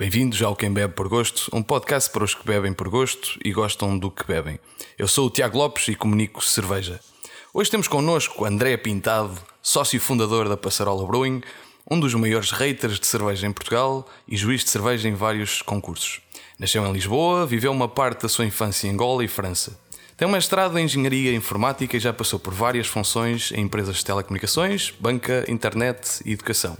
Bem-vindos ao Quem Bebe por Gosto, um podcast para os que bebem por gosto e gostam do que bebem. Eu sou o Tiago Lopes e comunico cerveja. Hoje temos connosco André Pintado, sócio fundador da Passarola Brewing, um dos maiores haters de cerveja em Portugal e juiz de cerveja em vários concursos. Nasceu em Lisboa, viveu uma parte da sua infância em Angola e França. Tem um mestrado em Engenharia Informática e já passou por várias funções em empresas de telecomunicações, banca, internet e educação.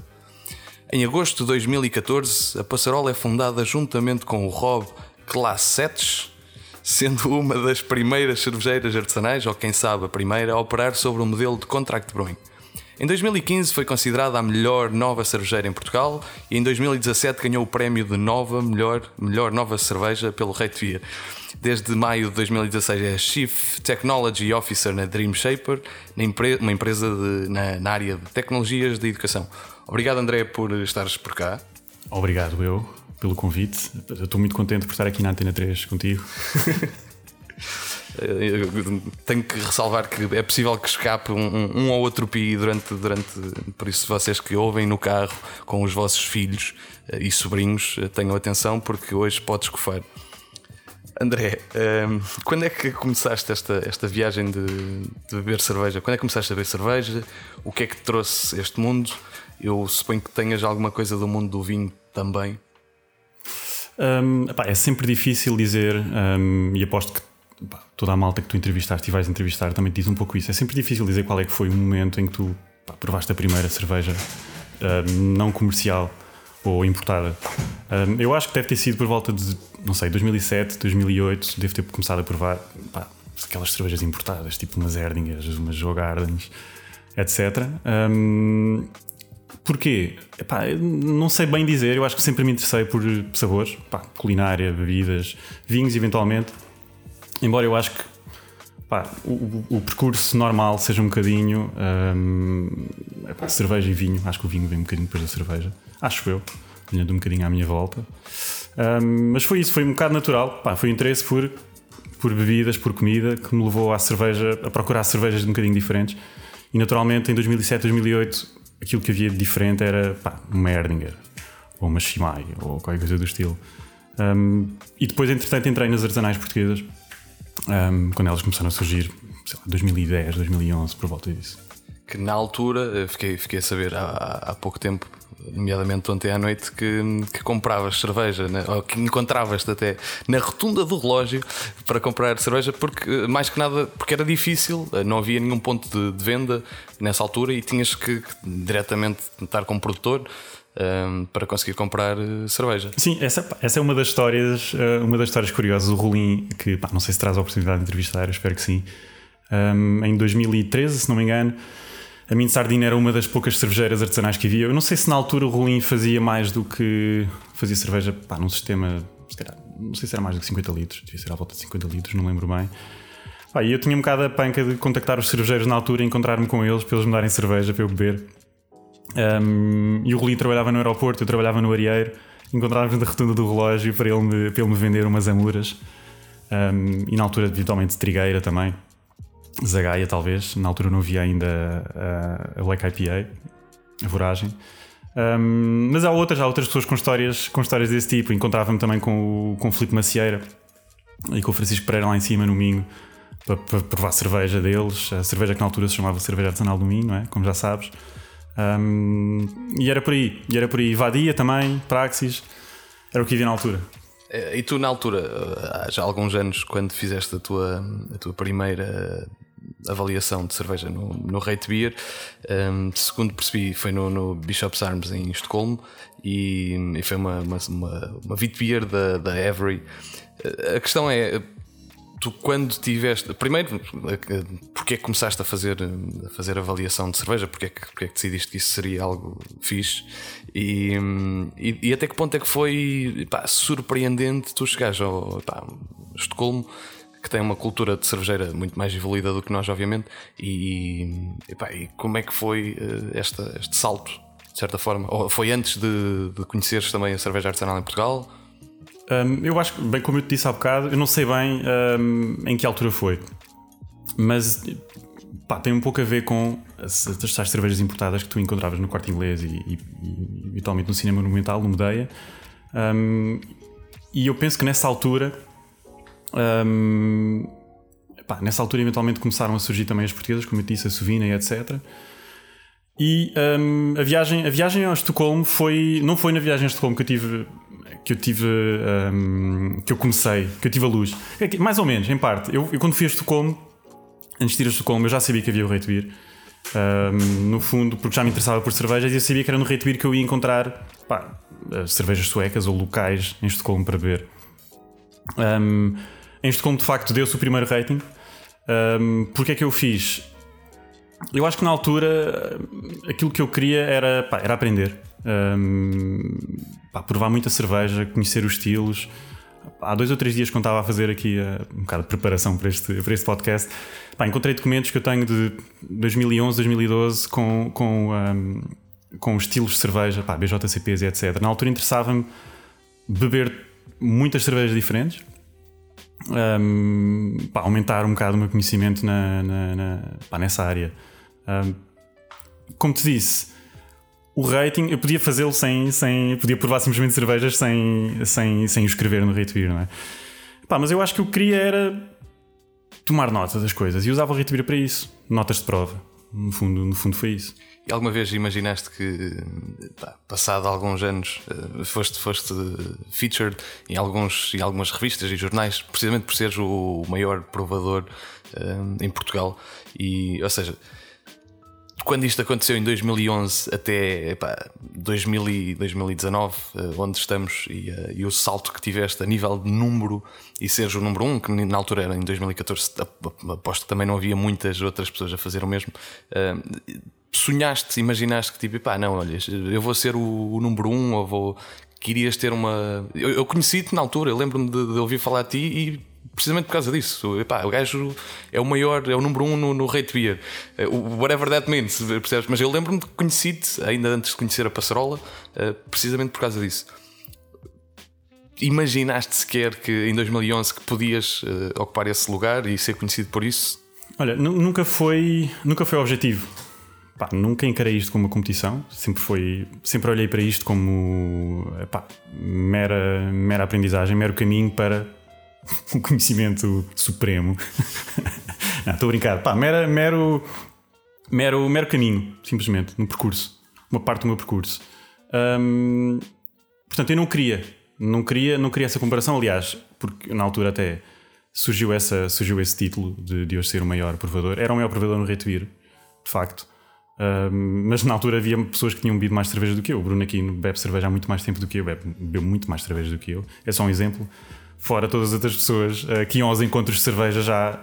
Em agosto de 2014, a Passarola é fundada juntamente com o Rob Classetes, sendo uma das primeiras cervejeiras artesanais, ou quem sabe a primeira, a operar sobre o modelo de contract brewing. Em 2015 foi considerada a melhor nova cervejeira em Portugal e em 2017 ganhou o prémio de nova melhor, melhor nova cerveja pelo Rate Beer. Desde maio de 2016 é Chief Technology Officer na Dream Shaper, uma empresa de, na, na área de tecnologias de educação. Obrigado, André, por estares por cá. Obrigado, eu, pelo convite. Estou muito contente por estar aqui na Antena 3 contigo. Tenho que ressalvar que é possível que escape um, um ou outro pi durante, durante. Por isso, vocês que ouvem no carro com os vossos filhos eh, e sobrinhos, eh, tenham atenção, porque hoje pode escofar. André, um, quando é que começaste esta, esta viagem de, de, beber cerveja? Quando é que começaste a beber cerveja? O que é que te trouxe este mundo? Eu suponho que tenhas alguma coisa do mundo do vinho também. Um, epá, é sempre difícil dizer, um, e aposto que epá, toda a malta que tu entrevistaste e vais entrevistar também te diz um pouco isso. É sempre difícil dizer qual é que foi o momento em que tu epá, provaste a primeira cerveja não comercial ou importada. eu acho que deve ter sido por volta de, não sei, 2007, 2008. Devo ter começado a provar aquelas cervejas importadas, tipo umas Erdingers, umas Jogardens, etc. Um, Porquê? Epá, não sei bem dizer, eu acho que sempre me interessei por sabores, culinária, bebidas, vinhos, eventualmente. Embora eu acho que o, o, o, percurso normal seja um bocadinho um, epá, cerveja e vinho. Acho que o vinho vem um bocadinho depois da cerveja. Acho eu, olhando um bocadinho à minha volta. Um, mas foi isso, foi um bocado natural. Pá, foi interesse por, por bebidas, por comida, que me levou à cerveja, a procurar cervejas um bocadinho diferentes. E naturalmente em 2007, 2008 aquilo que havia de diferente era pá, uma Erdinger ou uma Shimai ou qualquer coisa do estilo. Um, e depois, entretanto, entrei nas artesanais portuguesas um, quando elas começaram a surgir, sei lá, 2010, 2011, por volta disso. Que na altura, fiquei, fiquei a saber há, há pouco tempo, nomeadamente ontem à noite, que, que compravas cerveja, né? ou que encontravas-te até na rotunda do relógio para comprar cerveja, porque mais que nada, porque era difícil, não havia nenhum ponto de, de venda nessa altura e tinhas que, diretamente estar com o produtor. Um, para conseguir comprar eh, cerveja. Sim, essa, essa é uma das histórias, eh, uma das histórias curiosas. O Rolim, que pá, não sei se traz a oportunidade de entrevistar, espero que sim. Um, em 2013, se não me engano, a Min Sardina era uma das poucas cervejeiras artesanais que havia. Eu não sei se na altura o Rolim fazia mais do que fazia cerveja pá, num sistema, se calhar, não sei se era mais do que 50 litros, devia ser à volta de 50 litros, não lembro bem. Pá, e eu tinha um bocado a panca de contactar os cervejeiros na altura e encontrar-me com eles para eles me darem cerveja para eu beber. Um, e o Rolim trabalhava no aeroporto, eu trabalhava no Arieiro. Encontrávamos na rotunda do relógio para ele me, para ele me vender umas amuras. Um, e na altura, eventualmente, trigueira também. Zagaia, talvez. Na altura não havia ainda a, a Black IPA, a Voragem. Um, mas há outras, há outras pessoas com histórias, com histórias desse tipo. Encontrava-me também com o, com o Filipe Macieira e com o Francisco Pereira lá em cima no Minho para, para, provar cerveja deles. A cerveja que na altura se chamava Cerveja Artesanal do Minho, não é? Como já sabes. Um, e era por aí. E era por aí. Vadia também, Praxis. Era o que havia na altura. E tu, na altura, há já alguns anos, quando fizeste a tua, a tua primeira avaliação de cerveja no, no Rate Beer. Um, segundo percebi, foi no, no, Bishop's Arms em Estocolmo e, e foi uma, uma, uma, uma Beer da, da Every. A questão é. Tu, quando tiveste. Primeiro, porque é que começaste a fazer, a fazer avaliação de cerveja? Porque é que, é que decidiste que isso seria algo fixe? E, e, e até que ponto é que foi pá, surpreendente tu chegares ao pá, Estocolmo que tem uma cultura de cervejeira muito mais evoluída do que nós, obviamente. E, e como é que foi uh, esta, este salto, de certa forma? Ou foi antes de, de conheceres também a cerveja artesanal em Portugal? Um, eu acho que, bem como eu te disse há bocado, eu não sei bem um, em que altura foi, mas pá, tem um pouco a ver com as, as, as cervejas importadas que tu encontravas no corte inglês e, e, e, habitualmente no cinema monumental, no Medeia. Um, e eu penso que nessa altura, um, pá, nessa altura, eventualmente começaram a surgir também as portuguesas, como eu disse, a Sovina e etc. E um, a, viagem, a viagem a Estocolmo foi. Não foi na viagem a Estocolmo que eu tive. Que eu tive. Um, que eu comecei, que eu tive a luz. É mais ou menos, em parte. Eu, eu quando fui a Estocolmo, antes de ir a Estocolmo, eu já sabia que havia o Rei Beer. Um, no fundo, porque já me interessava por cervejas e eu sabia que era no Rei Beer que eu ia encontrar pá, cervejas suecas ou locais em Estocolmo para beber. Em Estocolmo, de facto, deu-se o primeiro rating. Um, porque é que eu fiz? Eu acho que na altura aquilo que eu queria era, pá, era aprender. Um, pá, provar muita cerveja, conhecer os estilos. Há dois ou três dias, quando estava a fazer aqui uh, um bocado de preparação para este, para este podcast, pá, encontrei documentos que eu tenho de 2011, 2012 com, com, um, com estilos de cerveja, pá, BJCPs e etc. Na altura interessava-me beber muitas cervejas diferentes, um, pá, aumentar um bocado o meu conhecimento na, na, na pá, nessa área. Um, como te disse, o rating eu podia fazê-lo sem, sem. Podia provar simplesmente cervejas sem, sem, sem o escrever no Rate Beer, não é? Pá, mas eu acho que o que queria era tomar nota das coisas e usava o Rate Beer para isso. Notas de prova. No fundo, no fundo foi isso. E alguma vez imaginaste que, pá, passado alguns anos, eh, foste, foste featured em, alguns, em algumas revistas e jornais, precisamente por seres o maior provador um, eh, em Portugal? E, ou seja, quando isto aconteceu em 2011 até epá, 2000 2019, eh, onde estamos, e, e, o salto que tiveste a nível de número e seres o número 1, um, que na altura era em 2014, aposto que também não havia muitas outras pessoas a fazer o mesmo sonhaste, imaginaste que tipo, pá, não, olha, eu vou ser o, o número um ou vou. Querias ter uma. Eu, eu conheci-te na altura, eu lembro-me de, de, ouvir falar de ti e precisamente por causa disso. Epá, o gajo é o maior, é o número um no, no Rate Beer. Eh, whatever that means, percebes? Mas eu lembro-me de conheci-te, ainda antes de conhecer a Passarola, eh, precisamente por causa disso. Imaginaste sequer que em 2011 que podias uh, ocupar esse lugar e ser conhecido por isso? Olha, nunca foi, nunca foi objetivo pá, nunca encarei isto como uma competição, sempre foi, sempre olhei para isto como mera, mera aprendizagem, mero caminho para um conhecimento supremo. Estou a brincar, pá, mera, mero, mero, mero caminho, simplesmente, no percurso, uma parte do meu percurso. Portanto, eu não queria, não queria, não queria essa comparação, aliás, porque na altura até surgiu, essa, surgiu esse título de, de hoje ser o maior provador. Era o maior provador no Retvir, de facto mas na altura havia pessoas que tinham bebido mais cerveja do que eu. O Bruno aqui bebe cerveja há muito mais tempo do que eu, bebe, bebe muito mais cerveja do que eu. É só um exemplo. Fora todas as outras pessoas uh, que iam aos encontros de cerveja já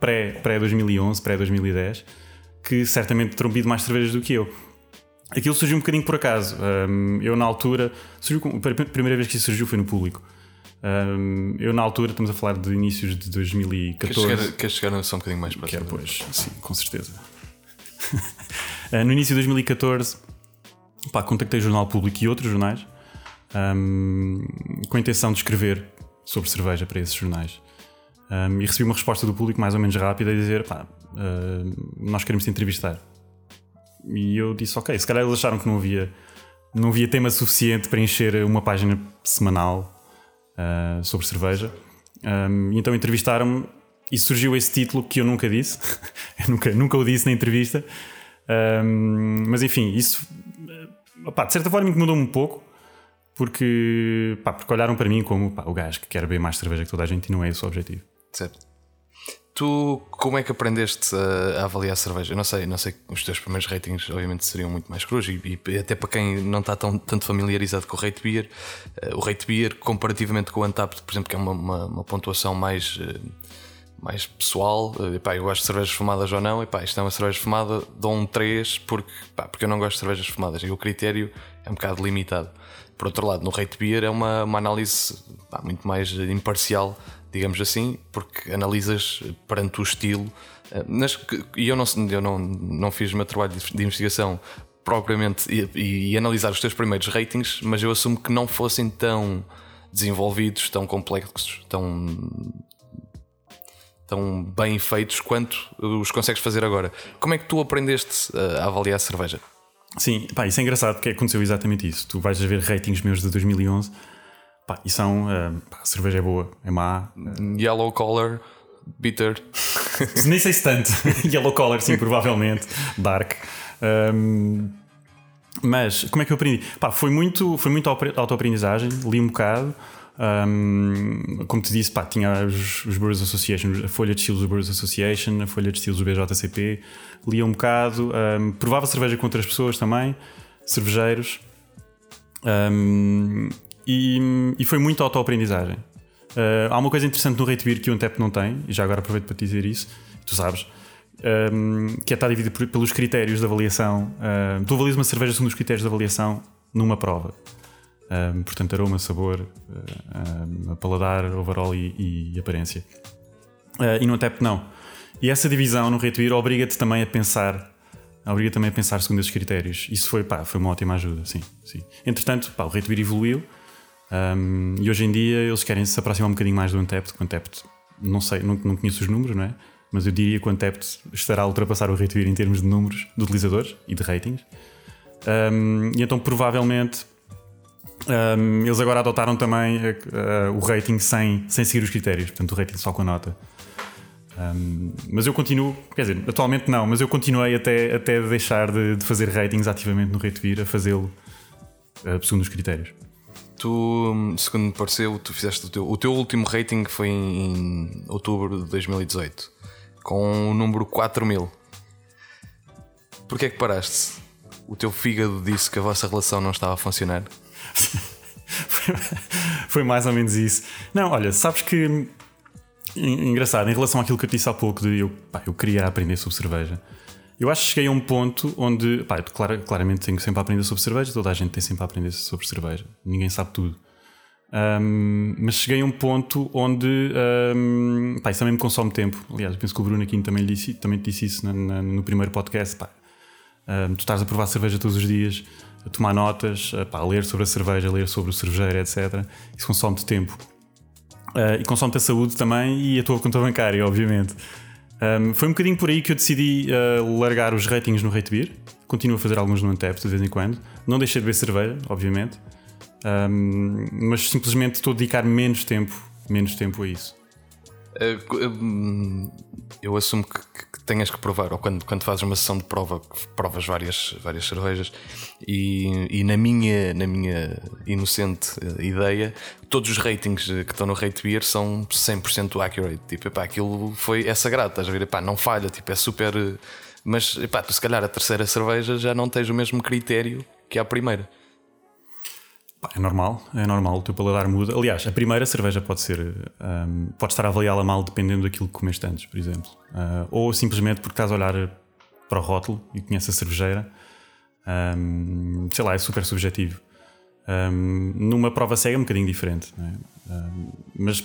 pré-2011, pré 2010 que certamente terão bebido mais cervejas do que eu. Aquilo surgiu um bocadinho por acaso. Um, eu, na altura, surgiu, a primeira vez que isso surgiu foi no público. Um, eu, na altura, estamos a falar de inícios de 2014. Queres chegar, queres chegar só um bocadinho mais para Quero, pois, sim, com certeza. Eh, no início de 2014, pá, contactei o Jornal Público e outros jornais um, com a intenção de escrever sobre cerveja para esses jornais. Um, e recebi uma resposta do público mais ou menos rápida a dizer: pá, uh, nós queremos te entrevistar. E eu disse: ok, se calhar eles acharam que não havia, não havia tema suficiente para encher uma página semanal uh, sobre cerveja. Um, então entrevistaram-me e surgiu esse título que eu nunca disse, eu nunca, nunca o disse na entrevista, um, mas enfim, isso opá, de certa forma incomodou-me um pouco, porque, pá, porque olharam para mim como pá, o gajo que quer beber mais cerveja que toda a gente e não é esse o objetivo. Certo. Tu como é que aprendeste a, a, avaliar a cerveja? Eu não sei, não sei, os teus primeiros ratings obviamente seriam muito mais crus e, e até para quem não está tão, tanto familiarizado com o rate beer, uh, o rate beer comparativamente com o Untapped, por exemplo, que é uma, uma, uma pontuação mais uh, mais pessoal, epá, eu gosto de cervejas fumadas ou não, epá, isto é uma cerveja fumada, dou um 3 porque, epá, porque eu não gosto de cervejas fumadas e o critério é um bocado limitado. Por outro lado, no rate beer é uma, uma análise epá, muito mais imparcial, digamos assim, porque analisas perante o estilo. Eh, e eu, não, eu não, não fiz o meu trabalho de investigação propriamente e, e, e analisar os teus primeiros ratings, mas eu assumo que não fossem tão desenvolvidos, tão complexos, tão tão bem feitos quanto os consegues fazer agora. Como é que tu aprendeste a avaliar a cerveja? Sim, pá, isso é engraçado porque aconteceu exatamente isso. Tu vais a ver ratings meus de 2011 pá, e são. Uh, pá, a cerveja é boa, é má. Yellow collar, bitter. Nem sei se tanto. Yellow collar, sim, provavelmente. Dark. Um, mas como é que eu aprendi? Pá, foi muito, foi muito autoaprendizagem, li um bocado. Um, como te disse, pá, tinha os, os Brewers Association, a folha de estilos do Brewers Association, a folha de estilos do BJCP, lia um bocado, um, provava cerveja com outras pessoas também, cervejeiros, um, e, e, foi muito autoaprendizagem. Uh, há uma coisa interessante no Rate Beer que o Antep não tem, e já agora aproveito para te dizer isso, tu sabes, um, que é estar dividido pelos critérios de avaliação. Uh, tu avalias uma cerveja segundo os critérios de avaliação numa prova. Um, portanto, aroma, sabor, uh, paladar, overall e, e aparência. Uh, e no Antep não. E essa divisão no Rate Beer obriga-te também a pensar obriga também a pensar segundo esses critérios. Isso foi, pá, foi uma ótima ajuda, sim. sim. Entretanto, pá, o Rate Beer evoluiu um, e hoje em dia eles querem se aproximar um bocadinho mais do Untapped, porque o Untapped, não sei, não, não conheço os números, não é? Mas eu diria que o Untapped estará a ultrapassar o Rate Beer em termos de números de utilizadores e de ratings. Um, e então provavelmente um, eles agora adotaram também uh, o rating sem, sem seguir os critérios, portanto, o rating só com a nota. Um, mas eu continuo, quer dizer, atualmente não, mas eu continuei até, até deixar de, de fazer ratings ativamente no Retweet a fazê-lo uh, segundo os critérios. Tu, segundo me pareceu, tu fizeste o teu, o teu último rating foi em, em outubro de 2018 com o número 4000. Porquê é que paraste? O teu fígado disse que a vossa relação não estava a funcionar? foi mais ou menos isso. Não, olha, sabes que. Engraçado, em relação àquilo que eu disse há pouco, de eu, pá, eu queria aprender sobre cerveja. Eu acho que cheguei a um ponto onde, pá, eu, claramente tenho sempre a aprender sobre cerveja, toda a gente tem sempre a aprender sobre cerveja, ninguém sabe tudo. Um, mas cheguei a um ponto onde um, pá, isso também me consome tempo. Aliás, penso que o Bruno aqui também, disse, também te disse isso na, no primeiro podcast. Pá. Um, tu estás a provar cerveja todos os dias, a tomar notas, a, pá, a ler sobre a cerveja, a ler sobre o cervejeiro, etc. Isso consome-te tempo. Uh, e consome-te a saúde também e a tua conta bancária, obviamente. Um, foi um bocadinho por aí que eu decidi uh, largar os ratings no Rate Beer. Continuo a fazer alguns no Antep de vez em quando. Não deixei de beber cerveja, obviamente. Um, mas simplesmente estou a dedicar menos tempo, menos tempo a isso. Eh, eu assumo que, que tenhas que provar, ou quando, quando fazes uma sessão de prova, provas várias, várias cervejas, e, e na, minha, na minha inocente eh, ideia, todos os ratings que estão no Rate Beer são 100% accurate. Tipo, epá, aquilo foi, é sagrado, estás a ver? Epá, não falha, tipo, é super. Mas epá, se calhar a terceira cerveja já não tens o mesmo critério que a primeira. É normal, é normal, o teu paladar muda. Aliás, a primeira cerveja pode ser. Um, pode estar a avaliá-la mal dependendo daquilo que comeste antes, por exemplo. Uh, ou simplesmente porque estás a olhar para o rótulo e conheces a cervejeira. Um, sei lá, é super subjetivo. Um, numa prova cega é um bocadinho diferente, é? mas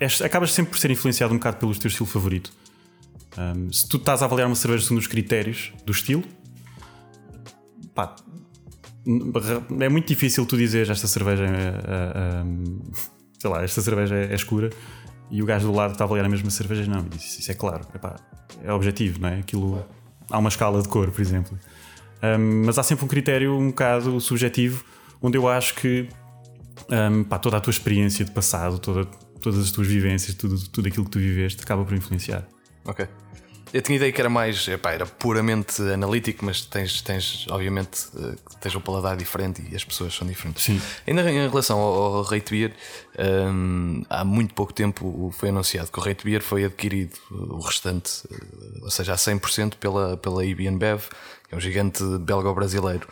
és, acabas sempre por ser influenciado um bocado pelo teu estilo favorito. se tu estás a avaliar uma cerveja segundo os critérios do estilo, pá, é muito difícil tu dizeres esta cerveja é, sei lá, esta cerveja é, escura e o gajo do lado está a avaliar a mesma cerveja. Não, isso é claro, epá, é objetivo, não é? Aquilo há uma escala de cor, por exemplo. Um, mas há sempre um critério um bocado subjetivo onde eu acho que um, pá, toda a tua experiência de passado, toda, todas as tuas vivências, tudo, tudo aquilo que tu viveste acaba por influenciar. Ok. Eu tinha ideia que era mais, epá, era puramente analítico, mas tens, tens obviamente, eh, tens um paladar diferente e as pessoas são diferentes. Sim. Ainda em relação ao, ao Rate Beer, um, há muito pouco tempo foi anunciado que o Rate Beer foi adquirido, o restante, eh, ou seja, a 100% pela, pela IBM Bev, que é um gigante belga-brasileiro.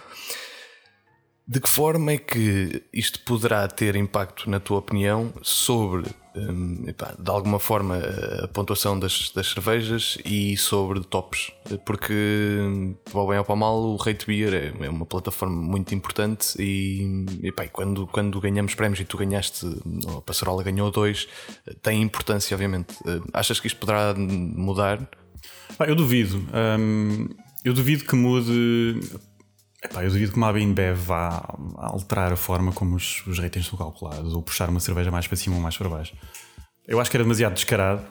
De que forma é que isto poderá ter impacto, na tua opinião, sobre, um, epá, de alguma forma, a pontuação das, das cervejas e sobre tops? Porque, para bem ou para mal, o Rate Beer é, é uma plataforma muito importante e, epá, quando, quando ganhamos prémios e tu ganhaste, a Passarola ganhou dois, tem importância, obviamente. Achas que isto poderá mudar? eu duvido. Um, eu duvido que mude Epá, eu duvido que uma ABNBev vá alterar a forma como os, os ratings são calculados ou puxar uma cerveja mais para cima ou mais para baixo. Eu acho que era demasiado descarado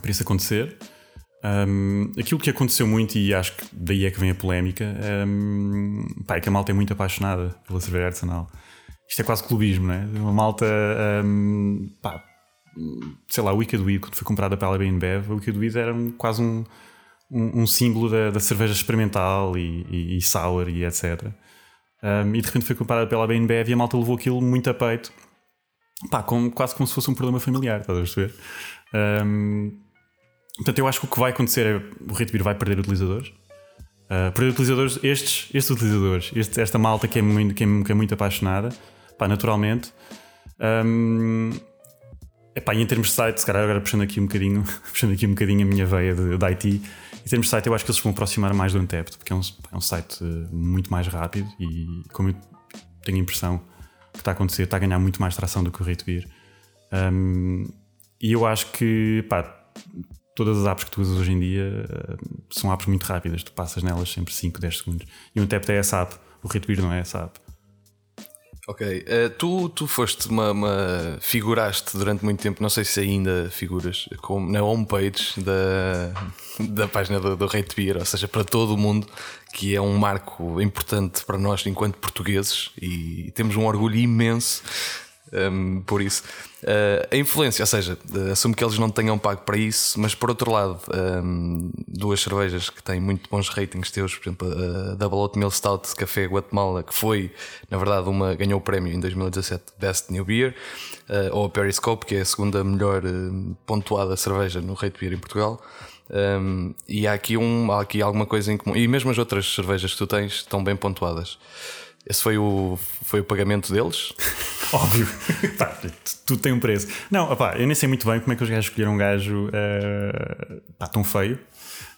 para isso acontecer. Um, aquilo que aconteceu muito, e acho que daí é que vem a polémica, um, pá, é que a malta é muito apaixonada pela cerveja artesanal. Isto é quase clubismo, não é? Uma malta, um, pá, sei lá, o Wicked Weed, quando foi comprada pela BNBev, o Wicked Weed era um, quase um, um, um símbolo da, da, cerveja experimental e, e, e sour e etc. Um, e de repente foi comprada pela BNBev e a malta levou aquilo muito a peito, pá, como, quase como se fosse um problema familiar, estás a perceber? Um, portanto, eu acho que o que vai acontecer é o Retweet vai perder utilizadores. Uh, perder utilizadores, estes, estes utilizadores, este, esta malta que é, muito, que é, que é muito apaixonada, pá, naturalmente. Um, epá, e em termos de site, se calhar agora puxando aqui um bocadinho, puxando aqui um bocadinho a minha veia de, de IT, em termos de site, eu acho que eles vão aproximar mais do Untapped, porque é um, é um site muito mais rápido e, como eu tenho a impressão que está a acontecer, está a ganhar muito mais tração do que o Retweet. Um, e eu acho que, pá, todas as apps que tu usas hoje em dia uh, são apps muito rápidas, tu passas nelas sempre 5, 10 segundos. E o Untapped é essa app, o Retweet não é essa app. Ok, uh, tu, tu foste uma, uma, figuraste durante muito tempo, não sei se ainda figuras, com, na homepage da, da página do, do Rate Beer, ou seja, para todo o mundo, que é um marco importante para nós enquanto portugueses e temos um orgulho imenso um, por isso. Uh, a influência, ou seja, uh, assumo que eles não tenham pago para isso, mas por outro lado, um, duas cervejas que têm muito bons ratings teus, por exemplo, a Double Oatmeal Stout Café Guatemala, que foi, na verdade, uma ganhou o prémio em 2017 Best New Beer, uh, ou a Periscope, que é a segunda melhor pontuada cerveja no Rate Beer em Portugal. Um, e há aqui, um, há aqui alguma coisa em comum. E mesmo as outras cervejas que tu tens estão bem pontuadas. Esse foi o, foi o pagamento deles? Óbvio. pá, tudo tem um preço. Não, opá, eu nem sei muito bem como é que os gajos escolheram um gajo uh, pá, tão feio.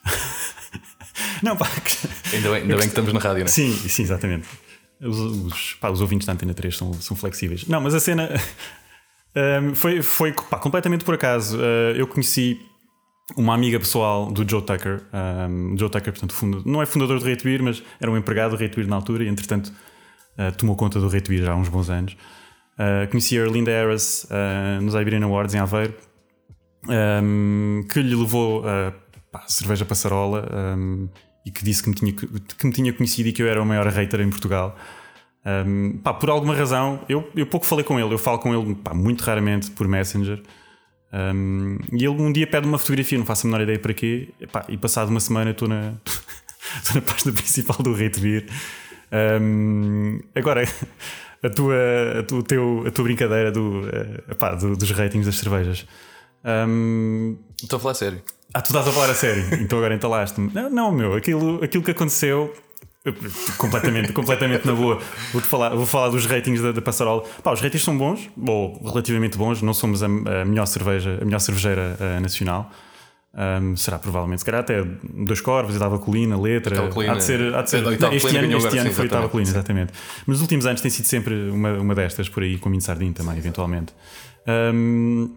não, pá. Ainda bem, ainda bem que estamos na rádio, não é? Sim, sim, exatamente. Os, os, pá, os ouvintes da Antena 3 são, são flexíveis. Não, mas a cena um, foi, foi pá, completamente por acaso. Uh, eu conheci uma amiga pessoal do Joe Tucker. Um, Joe Tucker, portanto, não é fundador do Rate Beer, mas era um empregado do Rate Beer na altura e, entretanto, uh, tomou conta do Rate Beer já há uns bons anos. Uh, conheci a Erlinda Harris uh, nos Iberian Awards em Aveiro, um, que lhe levou a pá, cerveja passarola um, e que disse que me, tinha, que me tinha conhecido e que eu era o maior hater em Portugal. Um, pá, por alguma razão, eu, eu pouco falei com ele, eu falo com ele pá, muito raramente por Messenger. Um, e ele um dia pede uma fotografia, não faço a menor ideia para quê. Epá, e passado uma semana estou na, na página principal do Beer. Um, agora, a tua, a, tua, teu, a tua brincadeira do, epá, do, dos ratings das cervejas. Um, estou a falar a sério. Ah, tu estás a falar a sério, então agora entalaste-me. Não, não, meu, aquilo, aquilo que aconteceu completamente, completamente na boa. Vou, falar, vou falar dos ratings da, da Passarola. Pá, os ratings são bons, ou relativamente bons. Não somos a, a melhor cerveja, a melhor cervejeira uh, nacional. Um, será provavelmente, se calhar até dois corvos, Itava Colina, letra. Colina. Há de ser, há de ser, não, este ano, este ano foi Itava Colina, exatamente. Mas nos últimos anos tem sido sempre uma, uma destas por aí, com o Minho Sardinho também, eventualmente. Um,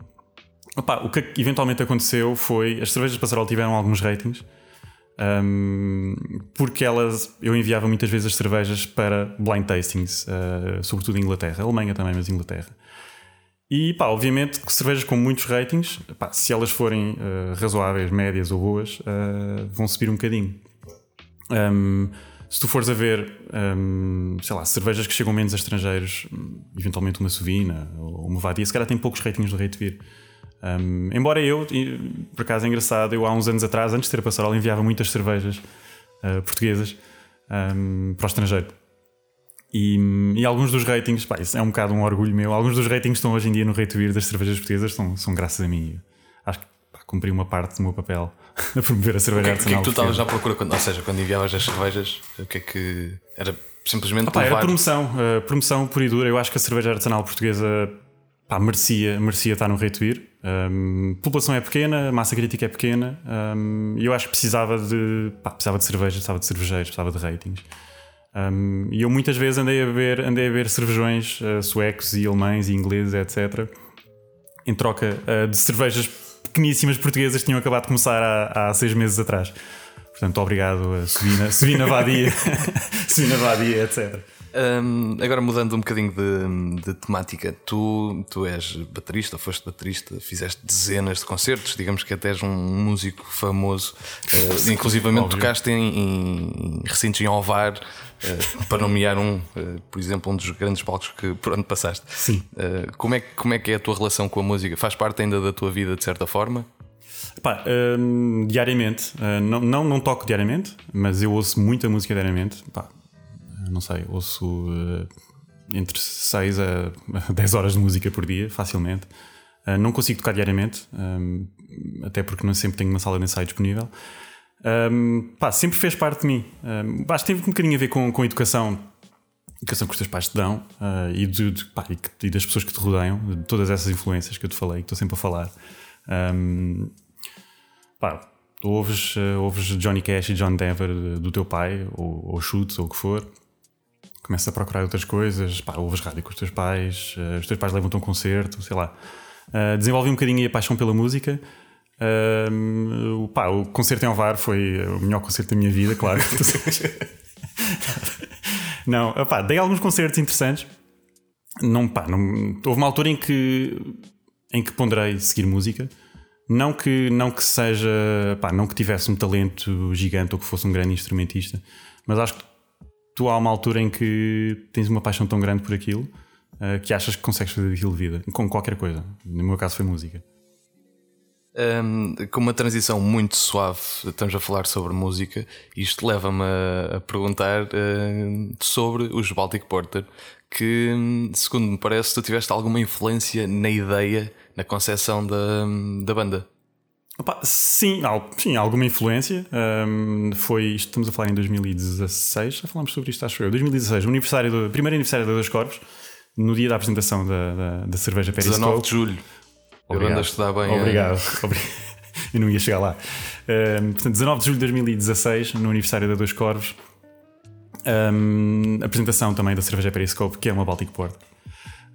opa, o que eventualmente aconteceu foi as cervejas de Passarola tiveram alguns ratings um, porque elas, eu enviava muitas vezes as cervejas para blind tastings, uh, sobretudo em Inglaterra, Alemanha também, mas Inglaterra. E pá, obviamente que cervejas com muitos ratings, pá, se elas forem uh, razoáveis, médias ou boas, uh, vão subir um bocadinho. Um, se tu fores a ver, um, sei lá, cervejas que chegam menos a estrangeiros, eventualmente uma Sovina ou uma Vadia, se calhar tem poucos ratings do Rate Beer. Um, embora eu, por acaso é engraçado, eu há uns anos atrás, antes de ter a Passarola, enviava muitas cervejas uh, portuguesas um, para o estrangeiro. E, e, alguns dos ratings, pá, isso é um bocado um orgulho meu, alguns dos ratings estão hoje em dia no Beer das cervejas portuguesas são, são graças a mim. Acho que pá, cumpri uma parte do meu papel a promover a cerveja o que, artesanal. O que é que tu estavas à procura, quando, ou seja, quando enviavas as cervejas, o que é que era simplesmente. Ah, era promoção, uh, promoção pura e dura. Eu acho que a cerveja artesanal portuguesa pá, merecia, merecia estar no Beer. Um, população é pequena, a massa crítica é pequena um, e eu acho que precisava de, pá, precisava de cerveja, precisava de cervejeiros, precisava de ratings. Um, e eu muitas vezes andei a ver, andei a ver cervejões uh, suecos e alemães e ingleses, etc., em troca uh, de cervejas pequeníssimas portuguesas que tinham acabado de começar há, há seis meses atrás. Portanto, obrigado a Sevina, Sevina Vadia, Sevina Vadia, etc. Um, agora mudando um bocadinho de, de, temática, tu, tu és baterista, foste baterista, fizeste dezenas de concertos, digamos que até és um músico famoso, uh, inclusivamente Óbvio. tocaste em, em, recintos em Ovar, uh, para nomear um, uh, por exemplo, um dos grandes palcos que por onde passaste. Sim. como, é, como é que é a tua relação com a música? Faz parte ainda da tua vida de certa forma? Pá, um, diariamente, não, não, não toco diariamente, mas eu ouço muita música diariamente. Pá, não sei, ouço uh, entre 6 a 10 horas de música por dia, facilmente. Uh, não consigo tocar diariamente, um, até porque não sempre tenho uma sala de ensaio disponível. Um, pá, sempre fez parte de mim. Um, acho que tem um bocadinho a ver com, com a educação, educação que os teus pais te dão uh, e, de, de, pá, e, das pessoas que te rodeiam, de todas essas influências que eu te falei, que estou sempre a falar. Um, pá, ouves, ouves Johnny Cash e John Denver do teu pai, ou, ou Schutz, ou o que for começas a procurar outras coisas, pá, ouves rádio com os teus pais, uh, os teus pais levam-te a um concerto, sei lá. Uh, desenvolvi um bocadinho a paixão pela música. Uh, pá, o concerto em Alvar foi o melhor concerto da minha vida, claro. não, pá, dei alguns concertos interessantes. Não, pá, não, houve uma altura em que, em que ponderei seguir música. Não que, não que seja, pá, não que tivesse um talento gigante ou que fosse um grande instrumentista, mas acho que tu há uma altura em que tens uma paixão tão grande por aquilo uh, que achas que consegues fazer aquilo de vida, com qualquer coisa. No meu caso foi música. Um, com uma transição muito suave, estamos a falar sobre música. Isto leva-me a, a, perguntar uh, sobre os Baltic Porter, que, segundo me parece, tu tiveste alguma influência na ideia, na concepção da, da banda. Opa, sim, sim, alguma influência. Um, foi, estamos a falar em 2016, já falámos sobre isto, acho eu. 2016, o aniversário do, primeiro aniversário da Dois Corpos, no dia da apresentação da, da, da cerveja Periscope. 19 de julho. Obrigado. a estudar bem. Obrigado. eu não ia chegar lá. Um, portanto, 19 de julho de 2016, no aniversário da Dois Corvos, um, apresentação também da cerveja Periscope, que é uma Baltic Porter.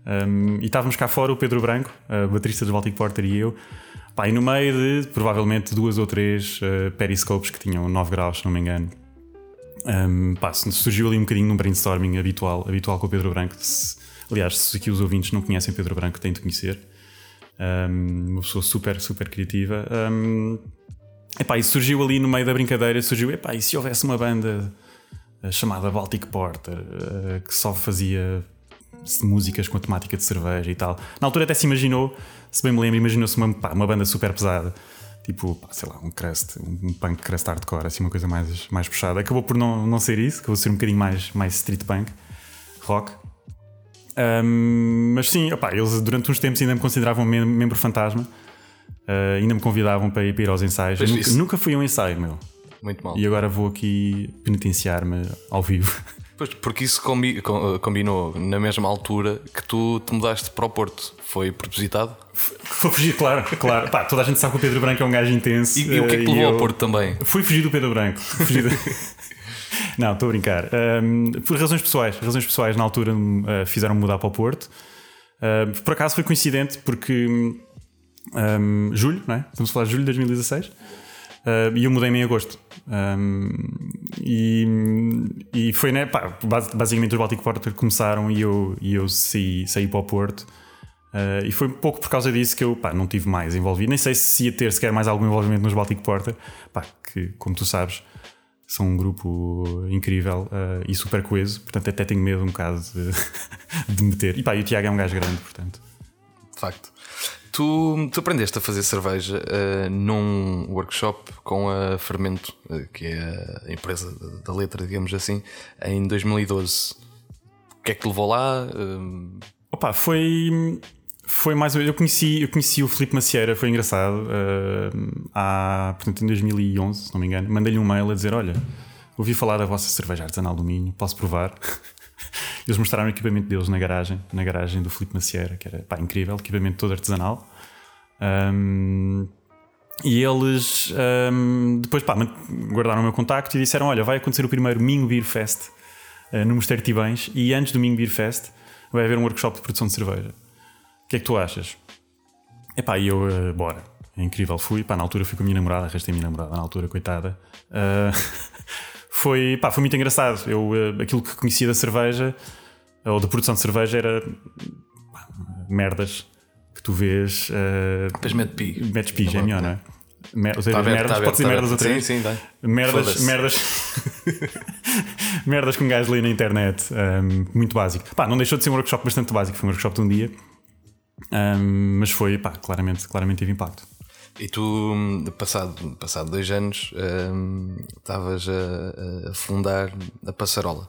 Um, e estávamos cá fora, o Pedro Branco, baterista dos Baltic Porter, e eu. Pá, e no meio de provavelmente duas ou três uh, periscopes que tinham 9 graus, se não me engano. Um, pá, surgiu ali um bocadinho num brainstorming habitual, habitual com o Pedro Branco. Se, aliás, se aqui os ouvintes não conhecem Pedro Branco, têm de conhecer. Um, uma pessoa super, super criativa. Um, epá, e surgiu ali no meio da brincadeira: surgiu, epá, e se houvesse uma banda uh, chamada Baltic Porter uh, que só fazia músicas com a temática de cerveja e tal? Na altura até se imaginou se bem me lembro, imaginou-se uma, uma banda super pesada, tipo, pá, sei lá, um crust, um punk crust hardcore, assim, uma coisa mais, mais puxada. Acabou por não, não ser isso, acabou por ser um bocadinho mais, mais street punk, rock. Um, mas sim, opa, eles durante uns tempos ainda me consideravam mem membro fantasma, uh, ainda me convidavam para ir, para ir aos ensaios. Nunca, nunca fui a um ensaio, meu. Muito mal. E agora vou aqui penitenciar-me ao vivo. Pois, porque isso combi combinou na mesma altura que tu te mudaste para o Porto. Foi propositado? Foi fugir, claro, claro. Pá, toda a gente sabe que o Pedro Branco é um gajo intenso. E, e o que é que levou eu... ao Porto também? Fui fugir do Pedro Branco. Fugir do... Não, estou a brincar. Um, por razões pessoais. Razões pessoais, na altura, uh, fizeram-me mudar para o Porto. Uh, por acaso foi coincidente porque. Um, julho, não é? Estamos a falar de julho de 2016. Uh, e eu mudei-me em agosto. Um, e, e foi, né? Pá, basicamente os Baltic Porter começaram e eu, e eu saí, saí para o Porto. Uh, e foi um pouco por causa disso que eu pá, não tive mais envolvido. Nem sei se ia ter sequer mais algum envolvimento nos Baltic Porter, pá, que, como tu sabes, são um grupo incrível uh, e super coeso. Portanto, até tenho medo um bocado de, de meter. E pá, e o Tiago é um gajo grande, portanto. De facto. Tu, tu aprendeste a fazer cerveja uh, num workshop com a Fermento, uh, que é a empresa da letra, digamos assim, em 2012. O que é que te levou lá? Uh... Opa, foi. Foi mais eu conheci Eu conheci o Filipe Macieira, foi engraçado. Uh, há, portanto, em 2011, se não me engano, mandei-lhe um mail a dizer: Olha, ouvi falar da vossa cerveja artesanal do Minho, posso provar? Eles mostraram o equipamento deles na garagem, na garagem do Filipe Macieira, que era pá, incrível, equipamento todo artesanal. Um, e eles um, depois pá, guardaram o meu contacto e disseram: Olha, vai acontecer o primeiro Minho Beer Fest uh, no Mosteiro Tibães e antes do Minho Beer Fest vai haver um workshop de produção de cerveja. O que é que tu achas? Epá, e eu, uh, bora. É incrível, fui. Pá, na altura fui com a minha namorada, arrastei a minha namorada na altura, coitada. Uh, foi, pá, foi muito engraçado. Eu, uh, aquilo que conhecia da cerveja, ou da produção de cerveja, era pá, merdas que tu vês. Uh, Depois mete pi. Metes pi, é melhor, não é? Mer ou seja, tá merdas, tá pode ser merdas outra vez. Sim, sim. Merdas, merdas, merdas com gás ali na internet. Um, muito básico. Pá, não deixou de ser um workshop bastante básico. Foi um workshop de um dia. Um, mas foi, pá, claramente, claramente teve impacto. E tu, passado, passado dois anos, estavas um, a, a, fundar a Passarola,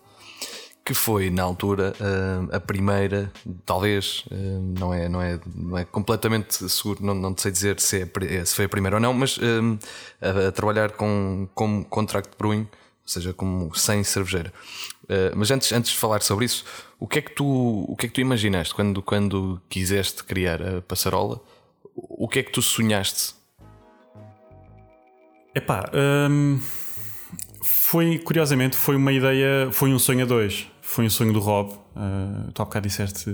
que foi na altura um, a primeira, talvez, um, não, é, não, é, não é completamente seguro, não, não sei dizer se, é, se foi a primeira ou não, mas a, a, trabalhar com, com contract brewing, ou seja, como sem cervejeira. Uh, mas antes, antes de falar sobre isso, o que é que tu, o que é que tu imaginaste quando, quando quiseste criar a Passarola? O que é que tu sonhaste Epá, hum, foi curiosamente foi uma ideia, foi um sonho a dois. Foi um sonho do Rob. Uh, tu há bocado disseste.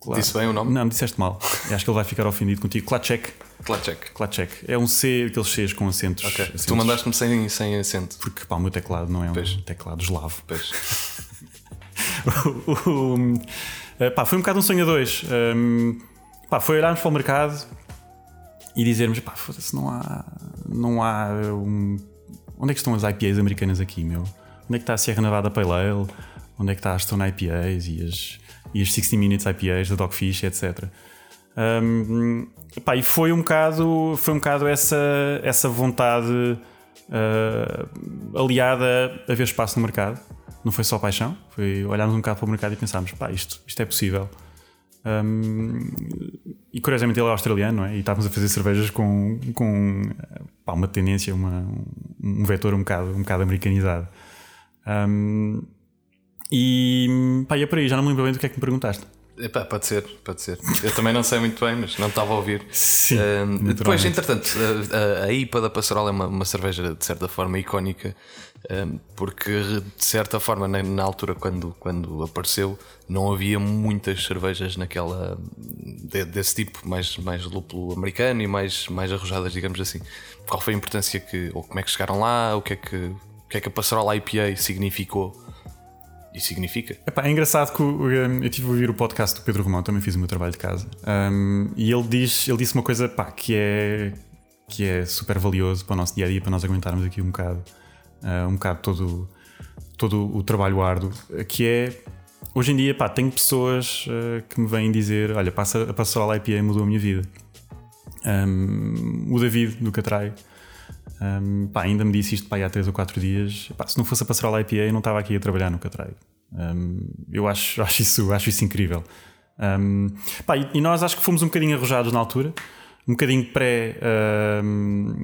Claro. Disse bem o nome? Não, me disseste mal. acho que ele vai ficar ofendido contigo. Klacek. Klacek. Klacek. É um C, aqueles Cs com acentos. Ok. Acentos. Tu mandaste-me sem, sem acento. Porque pá, o meu teclado não é um teclado eslavo. Pois. o, o, uh, pá, foi um bocado um sonho a dois. Um, pá, foi olharmos para o mercado e dizermos: pá, foda-se, não há. Não há um. Onde é que estão as IPAs americanas aqui, meu? Onde é que está a Sierra Nevada Pale Ale? Onde é que está a Stone IPAs e as, e as 60 Minutes IPAs da Dogfish, etc. Um, pá, e foi um bocado, foi um bocado essa, essa vontade uh, aliada a ver espaço no mercado. Não foi só paixão, foi olharmos um bocado para o mercado e pensámos: pá, isto, isto é possível. Um, e curiosamente ele é australiano, não é? E estávamos a fazer cervejas com, com pá, uma tendência, uma, um vetor um bocado, um bocado americanizado. Um, e pá, e é por aí, já não me lembro bem do que é que me perguntaste. Epá, pode ser, pode ser. Eu também não sei muito bem, mas não estava a ouvir. Sim. Uh, depois, entretanto, a, a, IPA da Passarola é uma, uma cerveja de certa forma icónica, porque de certa forma, na, altura, quando, quando apareceu, não havia muitas cervejas naquela de, desse tipo, mais, mais lúpulo americano e mais, mais arrojadas, digamos assim. Qual foi a importância que, ou como é que chegaram lá, o que é que, o que, é que a Passarola IPA significou? e significa. Epá, é engraçado que um, eu tive a ouvir o podcast do Pedro Romão, também fiz o meu trabalho de casa, um, e ele, diz, ele disse uma coisa pá, que, é, que é super valioso para o nosso dia a dia, para nós aguentarmos aqui um bocado, uh, um bocado todo, todo o trabalho árduo, que é hoje em dia pá, tenho pessoas uh, que me vêm dizer: Olha, passa, a Passoral IPA mudou a minha vida. Um, o David do Catrai um, pá, ainda me disse isto pá, há 3 ou 4 dias. Pá, se não fosse a Passarola IPA, eu não estava aqui a trabalhar no Catraio. Um, eu acho, acho, isso, acho isso incrível. Um, pá, e, nós acho que fomos um bocadinho arrojados na altura, um bocadinho pré. Um,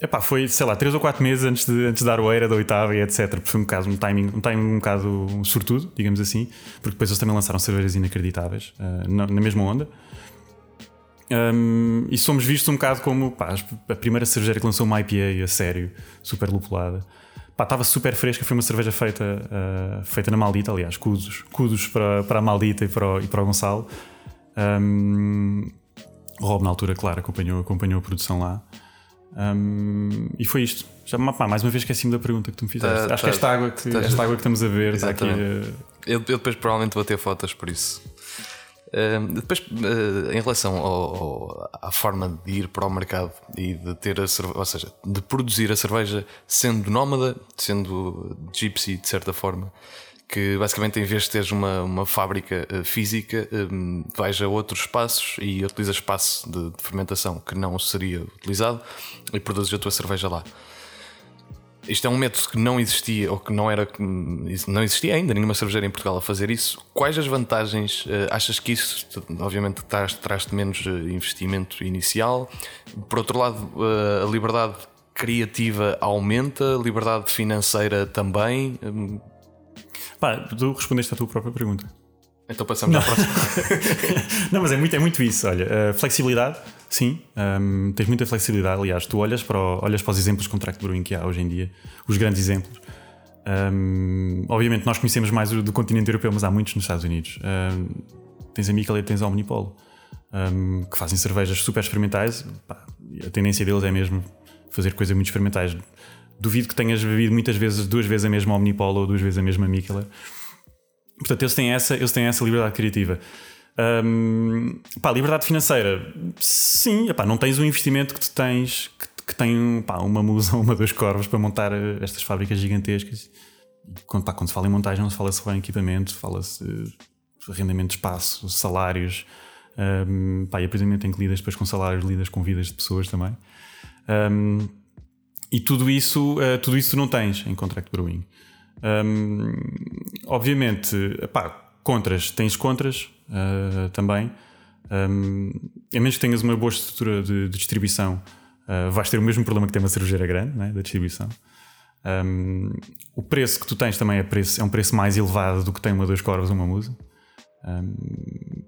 epá, foi, sei lá, 3 ou 4 meses antes de, antes de dar o ERA da oitava e etc. Porque foi um, caso, um, timing, um timing um bocado sortudo, digamos assim, porque depois eles também lançaram cervejas inacreditáveis uh, na, na mesma onda. Um, e somos vistos um bocado como pá, a primeira cervejeira que lançou uma IPA a sério, super lupulada. Estava super fresca, foi uma cerveja feita, uh, feita na Maldita, aliás, cudos, cudos para, para a Maldita e para o, e para o Gonçalo. Um, o Rob, na altura, claro, acompanhou, acompanhou a produção lá. Um, e foi isto. Já, pá, mais uma vez esqueci-me da pergunta que tu me fizeste. Tá, Acho tá, que esta água que, tá, esta água que estamos a ver está aqui. Uh... Eu, eu depois provavelmente vou ter fotos por isso depois, uh, em relação ao, ao, à forma de ir para o mercado e de ter a cerveja, ou seja, de produzir a cerveja sendo nómada, sendo gypsy de certa forma, que basicamente em vez de teres uma, uma fábrica uh, física, um, vais a outros espaços e utilizas espaço de, de fermentação que não seria utilizado e produzes a tua cerveja lá. Isto é um método que não existia ou que não era não existia ainda nenhuma cervejeira em Portugal a fazer isso. Quais as vantagens? Uh, achas que isso, obviamente, traz-te menos eh, investimento inicial? Por outro lado, uh, a liberdade criativa aumenta, liberdade financeira também? Pá, tu respondeste à tua própria pergunta. Então passamos não. à próxima. não, mas é muito, é muito isso. Olha, uh, flexibilidade, sim, um, tens muita flexibilidade. Aliás, tu olhas para, o, olhas para os exemplos de contract brewing que há hoje em dia, os grandes exemplos. Um, obviamente, nós conhecemos mais do continente europeu, mas há muitos nos Estados Unidos. Um, tens a Michelet, tens a Omnipolo, que fazem cervejas super experimentais. Pá, a tendência deles é mesmo fazer coisas muito experimentais duvido que tenhas bebido muitas vezes, duas vezes a mesma Omnipolo ou duas vezes a mesma Mikkeller. Portanto, eles têm essa, eles têm essa liberdade criativa. Um, pá, liberdade financeira, sim, epá, não tens um investimento que tu tens que, que tem pá, uma musa ou uma dos corvos para montar eh, estas fábricas gigantescas. Quando, pá, quando se fala em montagem, não se fala só em equipamento, fala-se arrendamento de espaço, salários. Um, pá, e a partir do momento em que lidas depois com salários, lidas com vidas de pessoas também. Um, e tudo isso, uh, tudo isso não tens em contract brewing. Um, obviamente, pá, contras, tens contras uh, também. Um, a menos que tenhas uma boa estrutura de, de distribuição, uh, vais ter o mesmo problema que tem uma cervejeira grande, né, da distribuição. Um, o preço que tu tens também é, preço, é um preço mais elevado do que tem uma Dois Corvos ou uma Musa,